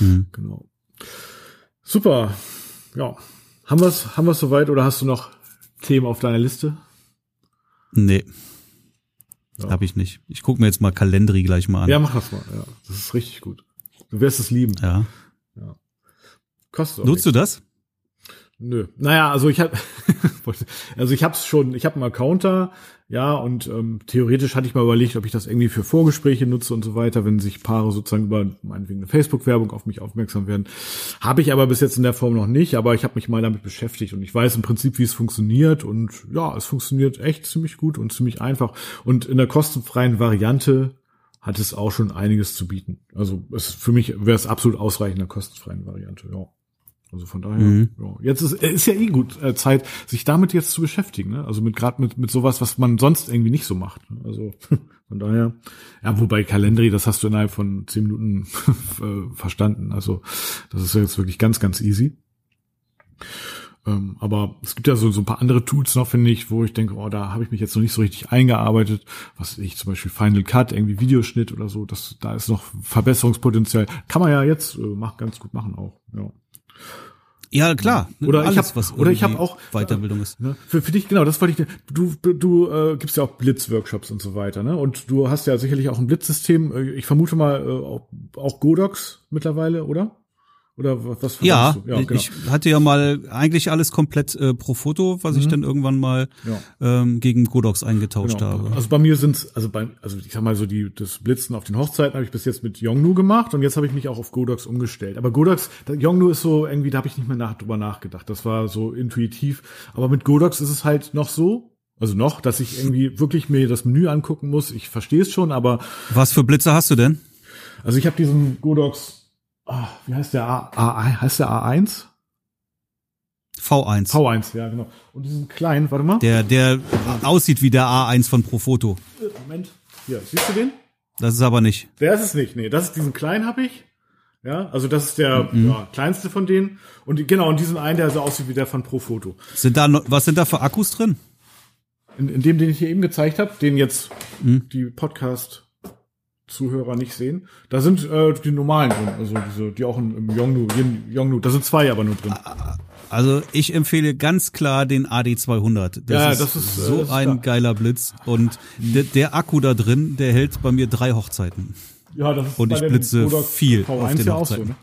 Mhm. Genau. Super. Ja. Haben wir's, haben wir's soweit oder hast du noch Themen auf deiner Liste? Nee. Ja. Hab ich nicht. Ich gucke mir jetzt mal Kalendri gleich mal an. Ja, mach das mal. Ja, das ist richtig gut. Du wirst es lieben. Ja. ja. Kostet Nutzt nichts. du das? Nö. Naja, also ich habe also ich hab's schon, ich habe einen Accounter, ja, und ähm, theoretisch hatte ich mal überlegt, ob ich das irgendwie für Vorgespräche nutze und so weiter, wenn sich Paare sozusagen über meinetwegen eine Facebook-Werbung auf mich aufmerksam werden. Habe ich aber bis jetzt in der Form noch nicht, aber ich habe mich mal damit beschäftigt und ich weiß im Prinzip, wie es funktioniert und ja, es funktioniert echt ziemlich gut und ziemlich einfach. Und in der kostenfreien Variante hat es auch schon einiges zu bieten. Also es, für mich wäre es absolut ausreichend in der kostenfreien Variante, ja. Also von daher, mhm. ja. jetzt ist, ist ja eh gut äh, Zeit, sich damit jetzt zu beschäftigen. Ne? Also mit gerade mit mit sowas, was man sonst irgendwie nicht so macht. Ne? Also von daher, ja, wobei Calendry, das hast du innerhalb von zehn Minuten äh, verstanden. Also das ist ja jetzt wirklich ganz, ganz easy. Ähm, aber es gibt ja so, so ein paar andere Tools noch, finde ich, wo ich denke, oh, da habe ich mich jetzt noch nicht so richtig eingearbeitet. Was ich zum Beispiel Final Cut, irgendwie Videoschnitt oder so, das, da ist noch Verbesserungspotenzial. Kann man ja jetzt äh, mach, ganz gut machen auch. Ja. Ja, klar. Oder Alles, ich habe was oder ich habe auch Weiterbildung ist. Ne, für, für dich genau, das wollte ich. Du du, du äh, gibst ja auch Blitzworkshops und so weiter, ne? Und du hast ja sicherlich auch ein Blitzsystem. Äh, ich vermute mal äh, auch, auch Godox mittlerweile, oder? Oder was ja, du? ja genau. ich hatte ja mal eigentlich alles komplett äh, pro Foto, was mhm. ich dann irgendwann mal ja. ähm, gegen Godox eingetauscht genau. habe. Also bei mir sind's, also bei, also ich sag mal so die das Blitzen auf den Hochzeiten habe ich bis jetzt mit Yongnu gemacht und jetzt habe ich mich auch auf Godox umgestellt. Aber Godox, Yongnu ist so irgendwie, da habe ich nicht mehr nach, drüber nachgedacht. Das war so intuitiv. Aber mit Godox ist es halt noch so, also noch, dass ich irgendwie wirklich mir das Menü angucken muss. Ich verstehe es schon, aber was für Blitze hast du denn? Also ich habe diesen Godox ah, wie heißt der A, A, heißt der A1? V1. V1, ja, genau. Und diesen kleinen, warte mal. Der, der aussieht wie der A1 von Profoto. Moment. Hier, siehst du den? Das ist aber nicht. Der ist es nicht, nee. Das ist diesen kleinen habe ich. Ja, also das ist der mhm. ja, kleinste von denen. Und genau, und diesen einen, der so aussieht wie der von Profoto. Sind da noch, was sind da für Akkus drin? In, in dem, den ich hier eben gezeigt habe, den jetzt mhm. die Podcast Zuhörer nicht sehen. Da sind äh, die normalen drin, also diese, die auch im Yongnu, Yongnu, da sind zwei aber nur drin. Also ich empfehle ganz klar den AD200. Das, ja, ist, das ist so das ist ein da. geiler Blitz und der, der, Akku da drin, der hält bei mir drei Hochzeiten. Ja, das ist und ich blitze viel V1 auf den ja Hochzeiten. So, ne?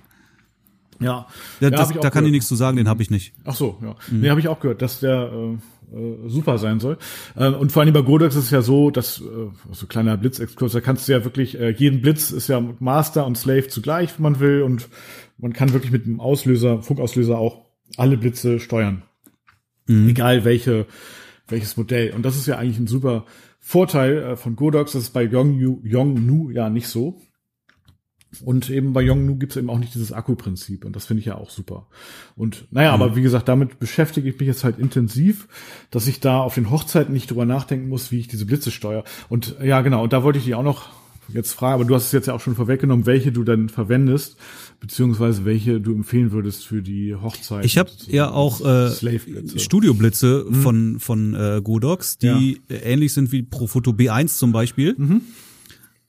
Ja, ja das, da kann ich nichts zu sagen, den habe ich nicht. Ach so, ja. Mhm. Nee, habe ich auch gehört, dass der äh, äh, super sein soll. Äh, und vor allem bei Godex ist es ja so, dass, äh, so kleiner Blitzexkurs, da kannst du ja wirklich, äh, jeden Blitz ist ja Master und Slave zugleich, wenn man will, und man kann wirklich mit dem Auslöser, Funkauslöser auch alle Blitze steuern. Mhm. Egal welche, welches Modell. Und das ist ja eigentlich ein super Vorteil äh, von Godox. Das ist bei Yongnu ja nicht so. Und eben bei Yongnu gibt es eben auch nicht dieses Akkuprinzip und das finde ich ja auch super. Und naja, mhm. aber wie gesagt, damit beschäftige ich mich jetzt halt intensiv, dass ich da auf den Hochzeiten nicht drüber nachdenken muss, wie ich diese Blitze steuere. Und ja, genau, und da wollte ich dich auch noch jetzt fragen, aber du hast es jetzt ja auch schon vorweggenommen, welche du dann verwendest, beziehungsweise welche du empfehlen würdest für die Hochzeit. Ich habe ja auch äh, Studioblitze mhm. von von äh, Godox, die ja. ähnlich sind wie Profoto B1 zum Beispiel. Mhm.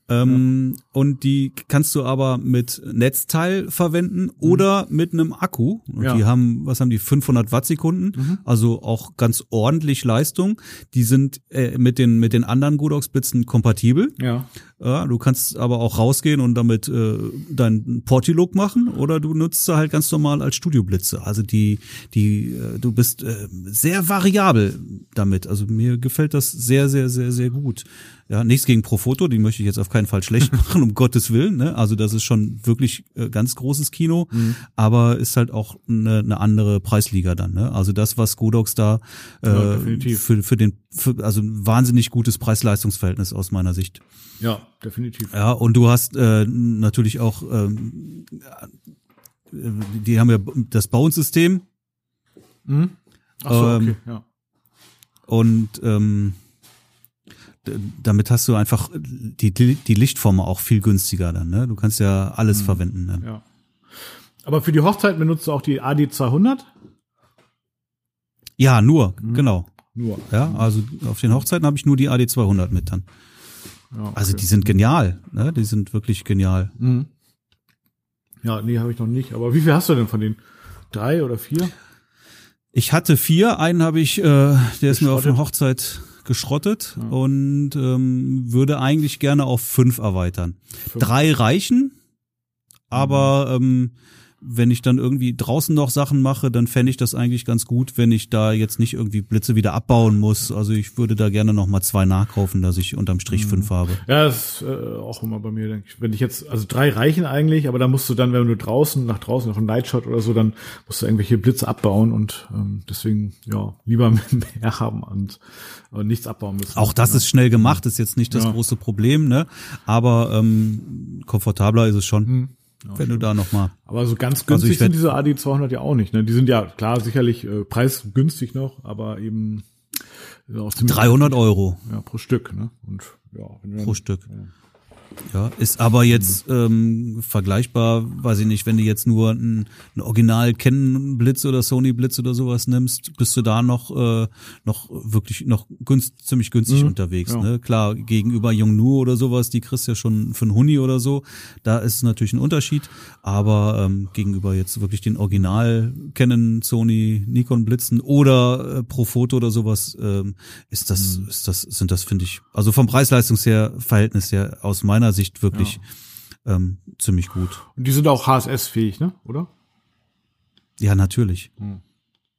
Ähm, ja. Und die kannst du aber mit Netzteil verwenden mhm. oder mit einem Akku. Und ja. Die haben, was haben die, 500 Wattsekunden, mhm. also auch ganz ordentlich Leistung. Die sind äh, mit den mit den anderen Godox-Blitzen kompatibel. Ja. ja. Du kannst aber auch rausgehen und damit äh, dein Porti-Look machen oder du nutzt sie halt ganz normal als Studioblitze. Also die die äh, du bist äh, sehr variabel damit. Also mir gefällt das sehr sehr sehr sehr gut. Ja, nichts gegen Profoto, die möchte ich jetzt auf keinen Fall schlecht machen, um Gottes Willen. Ne? Also das ist schon wirklich äh, ganz großes Kino, mhm. aber ist halt auch eine, eine andere Preisliga dann. Ne? Also das, was Godox da äh, ja, für, für den, für, also ein wahnsinnig gutes Preis-Leistungs-Verhältnis aus meiner Sicht. Ja, definitiv. Ja, und du hast äh, natürlich auch, ähm, die haben ja das Bounce-System. Mhm. Ach so, ähm, okay, ja. Und ähm, damit hast du einfach die, die Lichtform auch viel günstiger dann. Ne? Du kannst ja alles mhm. verwenden. Ne? Ja. Aber für die Hochzeit benutzt du auch die AD200? Ja, nur, mhm. genau. Nur. Ja, also auf den Hochzeiten habe ich nur die AD200 mit dann. Ja, okay. Also die sind genial, ne? Die sind wirklich genial. Mhm. Ja, nee, habe ich noch nicht. Aber wie viel hast du denn von den? Drei oder vier? Ich hatte vier. Einen habe ich, äh, der ist mir auf der Hochzeit geschrottet ja. und ähm, würde eigentlich gerne auf fünf erweitern. Fünf. Drei reichen, aber mhm. ähm, wenn ich dann irgendwie draußen noch Sachen mache, dann fände ich das eigentlich ganz gut, wenn ich da jetzt nicht irgendwie Blitze wieder abbauen muss. Also ich würde da gerne noch mal zwei nachkaufen, dass ich unterm Strich mhm. fünf habe. Ja, das ist äh, auch immer bei mir, denke ich. Wenn ich jetzt, also drei reichen eigentlich, aber da musst du dann, wenn du draußen, nach draußen noch einen Nightshot oder so, dann musst du irgendwelche Blitze abbauen und ähm, deswegen, ja, lieber mehr haben und, und nichts abbauen müssen. Auch das ja. ist schnell gemacht, ist jetzt nicht das ja. große Problem, ne? Aber ähm, komfortabler ist es schon. Mhm. Ja, wenn du da noch mal. Aber so ganz also günstig also sind diese AD 200 ja auch nicht. Ne? Die sind ja klar sicherlich äh, preisgünstig noch, aber eben auch 300 Euro. Ja, pro Stück. Ne? Und ja, wenn pro Stück. Ja. Ja, ist aber jetzt ähm, vergleichbar, weiß ich nicht, wenn du jetzt nur ein, ein Original Canon Blitz oder Sony Blitz oder sowas nimmst, bist du da noch äh, noch wirklich noch günst, ziemlich günstig mhm, unterwegs. Ja. Ne? Klar, gegenüber Yongnu oder sowas, die kriegst du ja schon für einen Huni oder so, da ist natürlich ein Unterschied, aber ähm, gegenüber jetzt wirklich den Original Canon, Sony, Nikon Blitzen oder äh, Profoto oder sowas, ähm, ist das, mhm. ist das, sind das, finde ich, also vom Preis-Leistungs her, Verhältnis her aus meiner meiner Sicht wirklich ja. ähm, ziemlich gut. Und die sind auch HSS-fähig, ne? Oder? Ja, natürlich. Hm.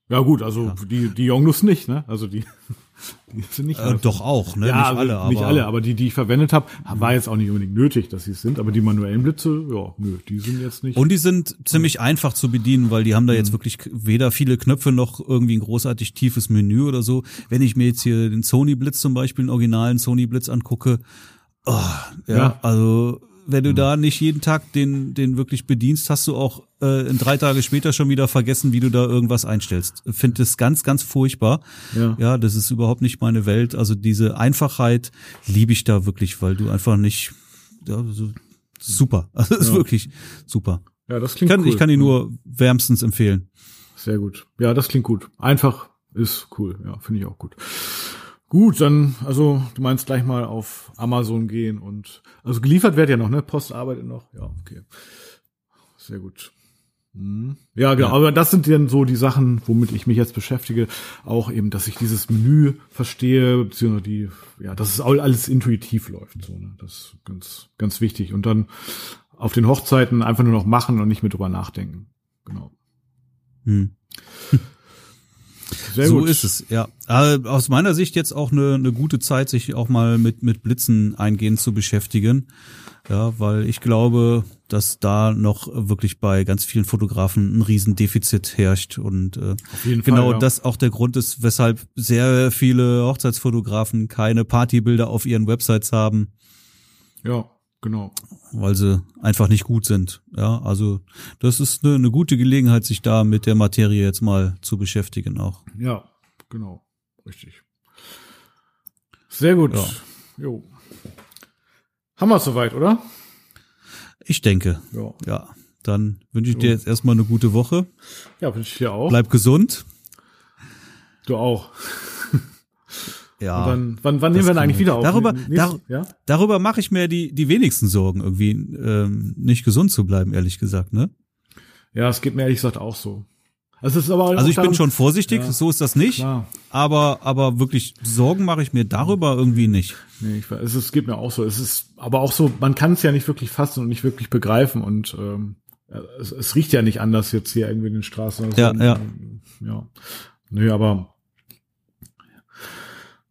Ja gut, also ja. die die Yonglus nicht, ne? Also die, die sind nicht. Äh, doch auch, ne? Ja, nicht alle, aber nicht alle, aber die die ich verwendet habe, war jetzt auch nicht unbedingt nötig, dass sie es sind. Aber die manuellen Blitze, ja, nö, die sind jetzt nicht. Und die sind ziemlich einfach zu bedienen, weil die haben da jetzt mhm. wirklich weder viele Knöpfe noch irgendwie ein großartig tiefes Menü oder so. Wenn ich mir jetzt hier den Sony Blitz zum Beispiel, den originalen Sony Blitz angucke, Oh, ja, ja, also wenn du da nicht jeden Tag den, den wirklich bedienst, hast du auch äh, in drei Tage später schon wieder vergessen, wie du da irgendwas einstellst. Finde es ganz, ganz furchtbar. Ja. ja, das ist überhaupt nicht meine Welt. Also diese Einfachheit liebe ich da wirklich, weil du einfach nicht ja, so, super. Also ist wirklich super. Ja, das klingt ich kann, cool. Ich kann ihn nur wärmstens empfehlen. Sehr gut. Ja, das klingt gut. Einfach ist cool. Ja, finde ich auch gut. Gut, dann, also du meinst gleich mal auf Amazon gehen und also geliefert wird ja noch, ne? Post arbeitet noch. Ja, okay. Sehr gut. Hm. Ja, genau, ja. aber das sind dann so die Sachen, womit ich mich jetzt beschäftige. Auch eben, dass ich dieses Menü verstehe, beziehungsweise die, ja, dass es alles intuitiv läuft. So, ne? Das ist ganz, ganz wichtig. Und dann auf den Hochzeiten einfach nur noch machen und nicht mehr drüber nachdenken. Genau. Hm. Sehr so gut. ist es, ja. Aber aus meiner Sicht jetzt auch eine, eine gute Zeit, sich auch mal mit, mit Blitzen eingehend zu beschäftigen. Ja, weil ich glaube, dass da noch wirklich bei ganz vielen Fotografen ein Riesendefizit herrscht und äh, genau Fall, ja. das auch der Grund ist, weshalb sehr viele Hochzeitsfotografen keine Partybilder auf ihren Websites haben. Ja. Genau. Weil sie einfach nicht gut sind. Ja, also das ist eine, eine gute Gelegenheit, sich da mit der Materie jetzt mal zu beschäftigen auch. Ja, genau. Richtig. Sehr gut. Ja. Jo. Haben wir es soweit, oder? Ich denke. Ja. ja. Dann wünsche ich dir jetzt erstmal eine gute Woche. Ja, wünsche ich dir auch. Bleib gesund. Du auch. Ja. Und dann, wann, wann nehmen wir denn eigentlich wieder auf? Darüber, dar, ja? darüber mache ich mir die, die wenigsten Sorgen, irgendwie ähm, nicht gesund zu bleiben, ehrlich gesagt, ne? Ja, es geht mir ehrlich gesagt auch so. Also, es ist aber also ich bin schon vorsichtig, ja, so ist das nicht. Klar. Aber, aber wirklich Sorgen mache ich mir darüber irgendwie nicht. Nee, ich, es, es geht mir auch so. Es ist aber auch so, man kann es ja nicht wirklich fassen und nicht wirklich begreifen und ähm, es, es riecht ja nicht anders jetzt hier irgendwie in den Straßen. Also, ja, ja. Ja. Nö, aber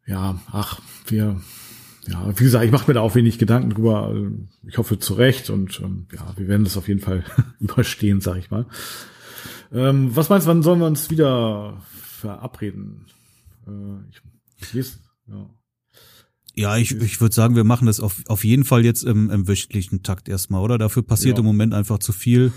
ja, ach, wir, ja, wie gesagt, ich mache mir da auch wenig Gedanken drüber. Ich hoffe zu Recht und ähm, ja, wir werden das auf jeden Fall überstehen, sag ich mal. Ähm, was meinst du, wann sollen wir uns wieder verabreden? Äh, ich, lese, ja. Ja, ich, ich würde sagen, wir machen das auf, auf jeden Fall jetzt im, im wöchentlichen Takt erstmal, oder? Dafür passiert ja. im Moment einfach zu viel.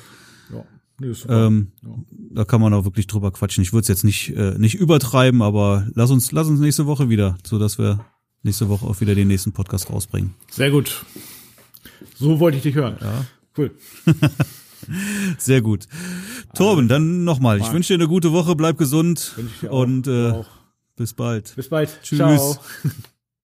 Nee, ähm, ja. Da kann man auch wirklich drüber quatschen. Ich würde es jetzt nicht, äh, nicht übertreiben, aber lass uns, lass uns nächste Woche wieder, so dass wir nächste Woche auch wieder den nächsten Podcast rausbringen. Sehr gut. So wollte ich dich hören. Ja. Cool. Sehr gut. Torben, dann nochmal. Ich wünsche dir eine gute Woche, bleib gesund und äh, bis bald. Bis bald. Tschüss. Ciao.